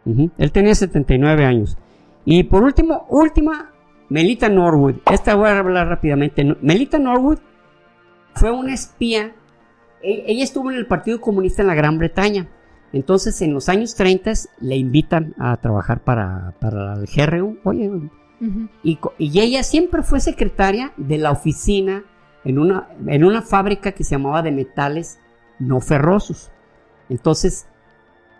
Speaker 2: él tenía 79 años. Y por último, última, Melita Norwood. Esta voy a hablar rápidamente. Melita Norwood fue una espía. E, ella estuvo en el Partido Comunista en la Gran Bretaña. Entonces, en los años 30 le invitan a trabajar para, para el GRU. Oye, y, y, ella siempre fue secretaria de la oficina en una, en una fábrica que se llamaba de metales no ferrosos. Entonces,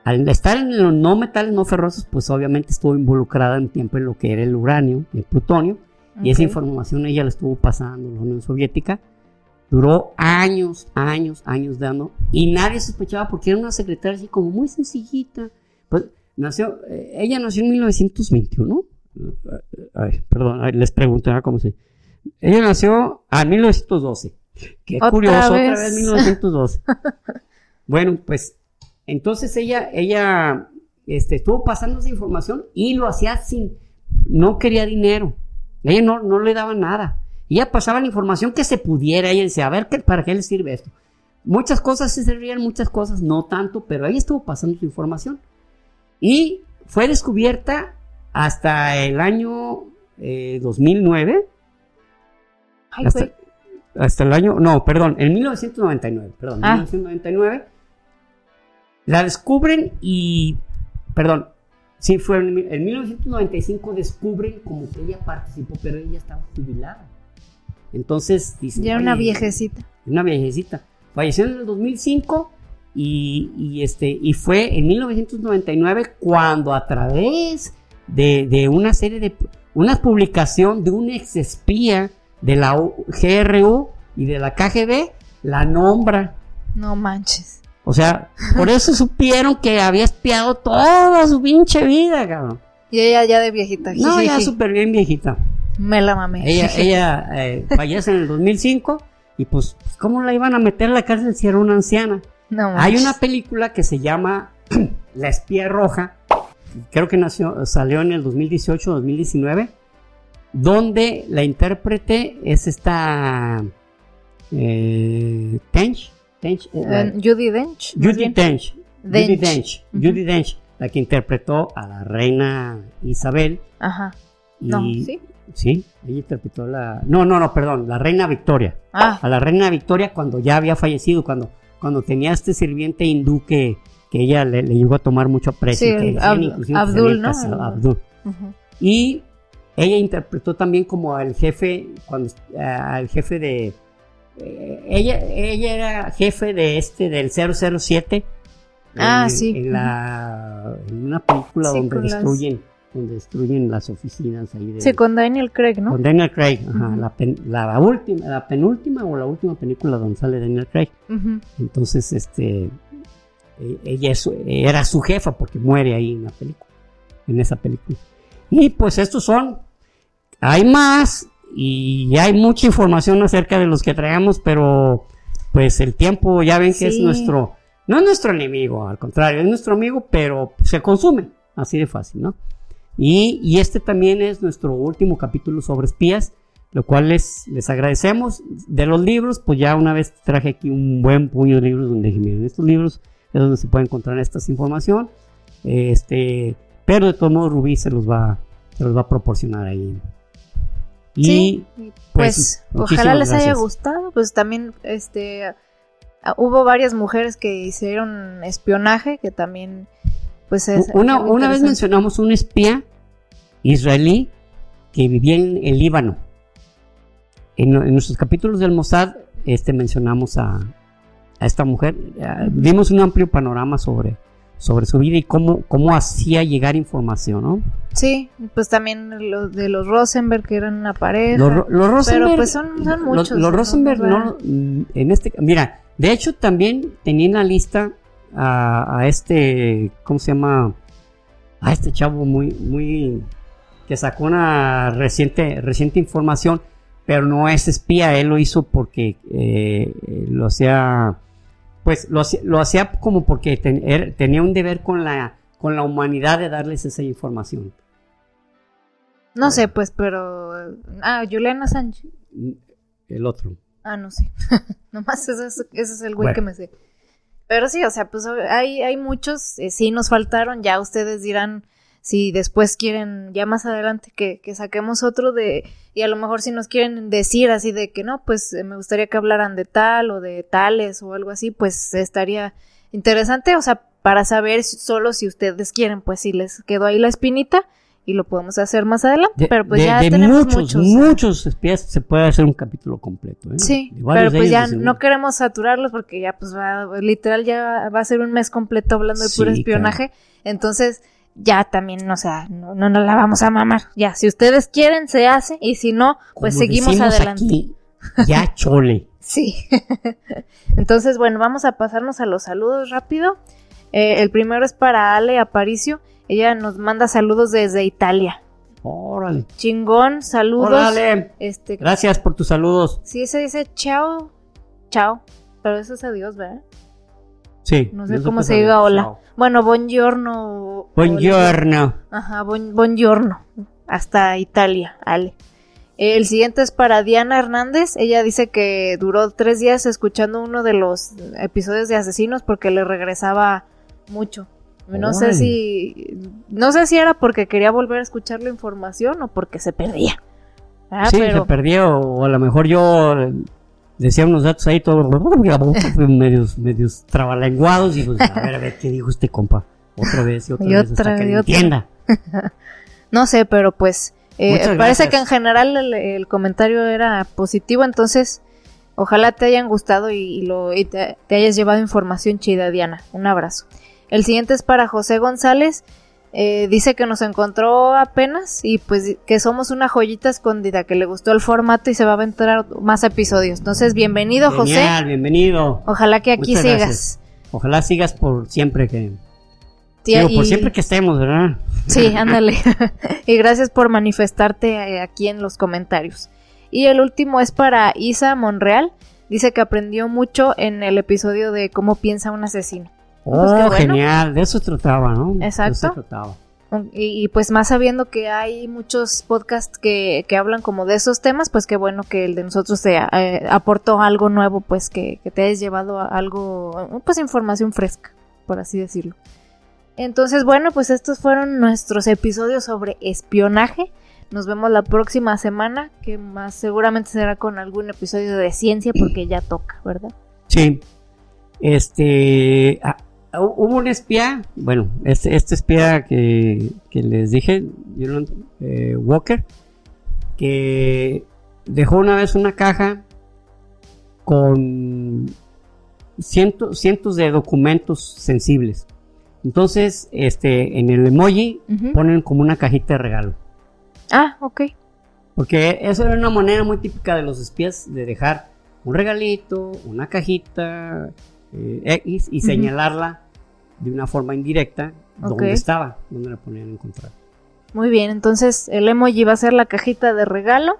Speaker 2: al estar en los no metales no ferrosos, pues obviamente estuvo involucrada en tiempo en lo que era el uranio y el plutonio. Y esa información ella la estuvo pasando a la Unión Soviética. Duró años, años, años dando. Y nadie sospechaba porque era una secretaria así como muy sencillita. Pues nació, eh, ella nació en 1921. Ay, perdón, les pregunto cómo se. Ella nació en 1912. Qué curioso, otra vez 1912. bueno, pues entonces ella, ella este, estuvo pasando esa información y lo hacía sin, no quería dinero. Ella no, no le daba nada. Ella pasaba la información que se pudiera. Ella decía, a ver, ¿qué, ¿para qué le sirve esto? Muchas cosas se servían, muchas cosas no tanto, pero ella estuvo pasando su información. Y fue descubierta hasta el año 2009. Eh, hasta, hasta, el año, no, perdón, en 1999, perdón, 1999 ah. La descubren y, perdón, sí, fue en, 1995 descubren como que ella participó, pero ella estaba jubilada. Entonces dicen...
Speaker 1: Ya era una viejecita.
Speaker 2: Una viejecita. Falleció en el 2005 y, este, y fue en 1999 cuando a través de, una serie de... Una publicación de un ex espía de la GRU y de la KGB la nombra.
Speaker 1: No manches.
Speaker 2: O sea, por eso supieron que había espiado toda su pinche vida, cabrón.
Speaker 1: Y ella ya de viejita.
Speaker 2: No, ya súper bien viejita.
Speaker 1: Me la mamé.
Speaker 2: Ella, ella eh, fallece en el 2005 Y pues, ¿cómo la iban a meter a la cárcel si era una anciana?
Speaker 1: No,
Speaker 2: Hay una película que se llama La espía roja, creo que nació, salió en el 2018 2019, donde la intérprete es esta eh, Tench, Eh,
Speaker 1: Eh, Judy Dench.
Speaker 2: Judy. Dench, Judy
Speaker 1: Dench.
Speaker 2: Judy Dench, la que interpretó a la reina Isabel.
Speaker 1: Ajá.
Speaker 2: Y,
Speaker 1: No, ¿sí?
Speaker 2: Sí, ella interpretó la... No, no, no, perdón, la reina Victoria.
Speaker 1: Ah,
Speaker 2: A la reina Victoria cuando ya había fallecido, cuando, cuando tenía este sirviente hindú que, que ella le, le llegó a tomar mucho aprecio.
Speaker 1: Sí,
Speaker 2: que
Speaker 1: Ab- Abdul, ¿no?
Speaker 2: casado, Abdul. Y ella interpretó también como al jefe, cuando eh, al jefe de... eh, ella, ella era jefe de este, del 007.
Speaker 1: Ah,
Speaker 2: en-
Speaker 1: sí.
Speaker 2: En, la, en una película
Speaker 1: Sí,
Speaker 2: donde
Speaker 1: con las-
Speaker 2: destruyen, donde destruyen las oficinas ahí de...
Speaker 1: Sí, con Daniel Craig, ¿no?
Speaker 2: con Daniel Craig, ajá, la, pen- la última, la penúltima o la última película donde sale Daniel Craig. Entonces, este, e- ella es- era su jefa porque muere ahí en la película, en esa película. Y pues estos son, hay más y hay mucha información acerca de los que traemos, pero pues el tiempo ya ven que es
Speaker 1: Sí.
Speaker 2: nuestro, no es nuestro enemigo, al contrario, es nuestro amigo, pero se consume, así de fácil, ¿no? Y, y este también es nuestro último capítulo sobre espías, lo cual les, les agradecemos. De los libros, pues ya una vez traje aquí un buen puño de libros donde dije, miren, estos libros es donde se puede encontrar esta información. Este, pero de todos modos Rubí se los va, se los va a proporcionar ahí. Y
Speaker 1: Sí,
Speaker 2: pues,
Speaker 1: pues, ojalá les haya
Speaker 2: gracias.
Speaker 1: gustado. Pues también, este, ah, hubo varias mujeres que hicieron espionaje, que también, pues es.
Speaker 2: una, una vez mencionamos un espía israelí que vivía en el Líbano. En, en nuestros capítulos del Mossad este, mencionamos a, a esta mujer. Eh, Dimos un amplio panorama sobre, sobre su vida y cómo, cómo hacía llegar información, ¿no?
Speaker 1: Sí, pues también los de los Rosenberg, que eran una pareja.
Speaker 2: Los, Ro- los Rosenberg,
Speaker 1: Pero pues son, muchos.
Speaker 2: Los. Rosenberg, no, mm, en este, mira, de hecho también tenía en la lista a, a este, ¿cómo se llama? A este chavo muy, muy, que sacó una reciente, reciente información, pero no es espía, él lo hizo porque eh, lo hacía, pues lo hacía, lo hacía como porque ten- er- tenía un deber con la, con la humanidad de darles esa información.
Speaker 1: No sé, pues, pero. Ah, Juliana Sánchez.
Speaker 2: El otro.
Speaker 1: Ah, no sé. Nomás ese es, ese es el güey
Speaker 2: Bueno.
Speaker 1: que me sé. Pero sí, o sea, pues hay, hay muchos, eh, sí nos faltaron, ya ustedes dirán si después quieren, ya más adelante que, que saquemos otro de, y a lo mejor si nos quieren decir así de que no, pues eh, me gustaría que hablaran de tal o de tales o algo así, pues estaría interesante, o sea, para saber solo si ustedes quieren, pues si les quedó ahí la espinita y lo podemos hacer más adelante,
Speaker 2: De,
Speaker 1: pero pues
Speaker 2: de-
Speaker 1: ya
Speaker 2: de
Speaker 1: tenemos
Speaker 2: muchos,
Speaker 1: muchos.
Speaker 2: muchos espías se puede hacer un capítulo completo. ¿eh?
Speaker 1: Sí, pero pues ya no queremos saturarlos porque ya pues va, literal ya va a ser un mes completo hablando de puro espionaje. Entonces ya también, o sea, no, no nos la vamos a mamar. Ya, si ustedes quieren se hace y si no, pues
Speaker 2: Como
Speaker 1: seguimos adelante.
Speaker 2: aquí, ya chole.
Speaker 1: Sí. Entonces, bueno, vamos a pasarnos a los saludos rápido. Eh, el primero es para Ale Aparicio. Ella nos manda saludos desde Italia.
Speaker 2: Órale.
Speaker 1: Chingón, saludos.
Speaker 2: Órale.
Speaker 1: Este,
Speaker 2: Gracias por tus saludos.
Speaker 1: sí se dice chao, chao, pero eso es adiós, ¿verdad?
Speaker 2: Sí.
Speaker 1: No sé cómo se diga hola.
Speaker 2: Chao.
Speaker 1: Bueno, buongiorno.
Speaker 2: Buongiorno.
Speaker 1: Ajá, bon, buongiorno. Hasta Italia, Ale. El siguiente es para Diana Hernández. Ella dice que duró tres días escuchando uno de los episodios de Asesinos porque le regresaba mucho. No sé si. No sé si era porque quería volver a escuchar la información o porque se perdía. Ah,
Speaker 2: sí,
Speaker 1: pero.
Speaker 2: se perdió. O a lo mejor yo eh, decía unos datos ahí todos medios, medios trabalenguados. Y pues, a ver, a ver, ¿qué dijo este compa? Otra vez y otra
Speaker 1: Y
Speaker 2: vez
Speaker 1: otra,
Speaker 2: hasta que entienda.
Speaker 1: No sé, pero pues eh, parece que en general el, el comentario era positivo, entonces ojalá te hayan gustado y, y lo, y te, te hayas llevado información chida, Diana. Un abrazo. El siguiente es para José González. Eh, dice que nos encontró apenas y pues que somos una joyita escondida, que le gustó el formato y se va a aventar más episodios. Entonces, bienvenido, José.
Speaker 2: Genial, bienvenido.
Speaker 1: Ojalá que aquí
Speaker 2: Muchas
Speaker 1: sigas.
Speaker 2: gracias. Ojalá sigas por siempre que. Digo, por siempre que estemos, ¿verdad?
Speaker 1: Sí, ándale. y gracias por manifestarte eh, aquí en los comentarios. Y el último es para Isa Monreal. dice que aprendió mucho en el episodio de cómo piensa un asesino.
Speaker 2: Pues oh, genial, de eso trataba, ¿no?
Speaker 1: Exacto. trataba. Y, pues más sabiendo que hay muchos podcasts que, que, hablan como de esos temas, pues qué bueno que el de nosotros te eh, aportó algo nuevo, pues que, que te hayas llevado a algo, pues información fresca, por así decirlo. Entonces, bueno, pues estos fueron nuestros episodios sobre espionaje. Nos vemos la próxima semana, que más seguramente será con algún episodio de ciencia porque ya toca, ¿verdad?
Speaker 2: Sí. Este, ah, hubo un espía, bueno, este, este espía que, les dije, eh, Walker, que dejó una vez una caja con cientos, cientos de documentos sensibles. Entonces, este, en el emoji ponen como una cajita de regalo.
Speaker 1: Ah, ok.
Speaker 2: Porque eso era una manera muy típica de los espías de dejar un regalito, una cajita eh, X y señalarla de una forma indirecta dónde estaba, dónde la ponían a encontrar.
Speaker 1: Muy bien, entonces el emoji va a ser la cajita de regalo.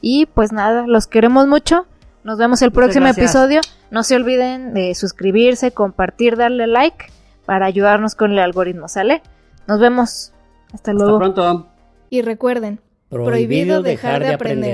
Speaker 1: Y pues nada, los queremos mucho. Nos vemos el próximo episodio. No se olviden de suscribirse, compartir, darle like para ayudarnos con el algoritmo, ¿sale? Nos vemos. Hasta luego.
Speaker 2: Hasta pronto.
Speaker 3: Y recuerden, prohibido, dejar, de aprender.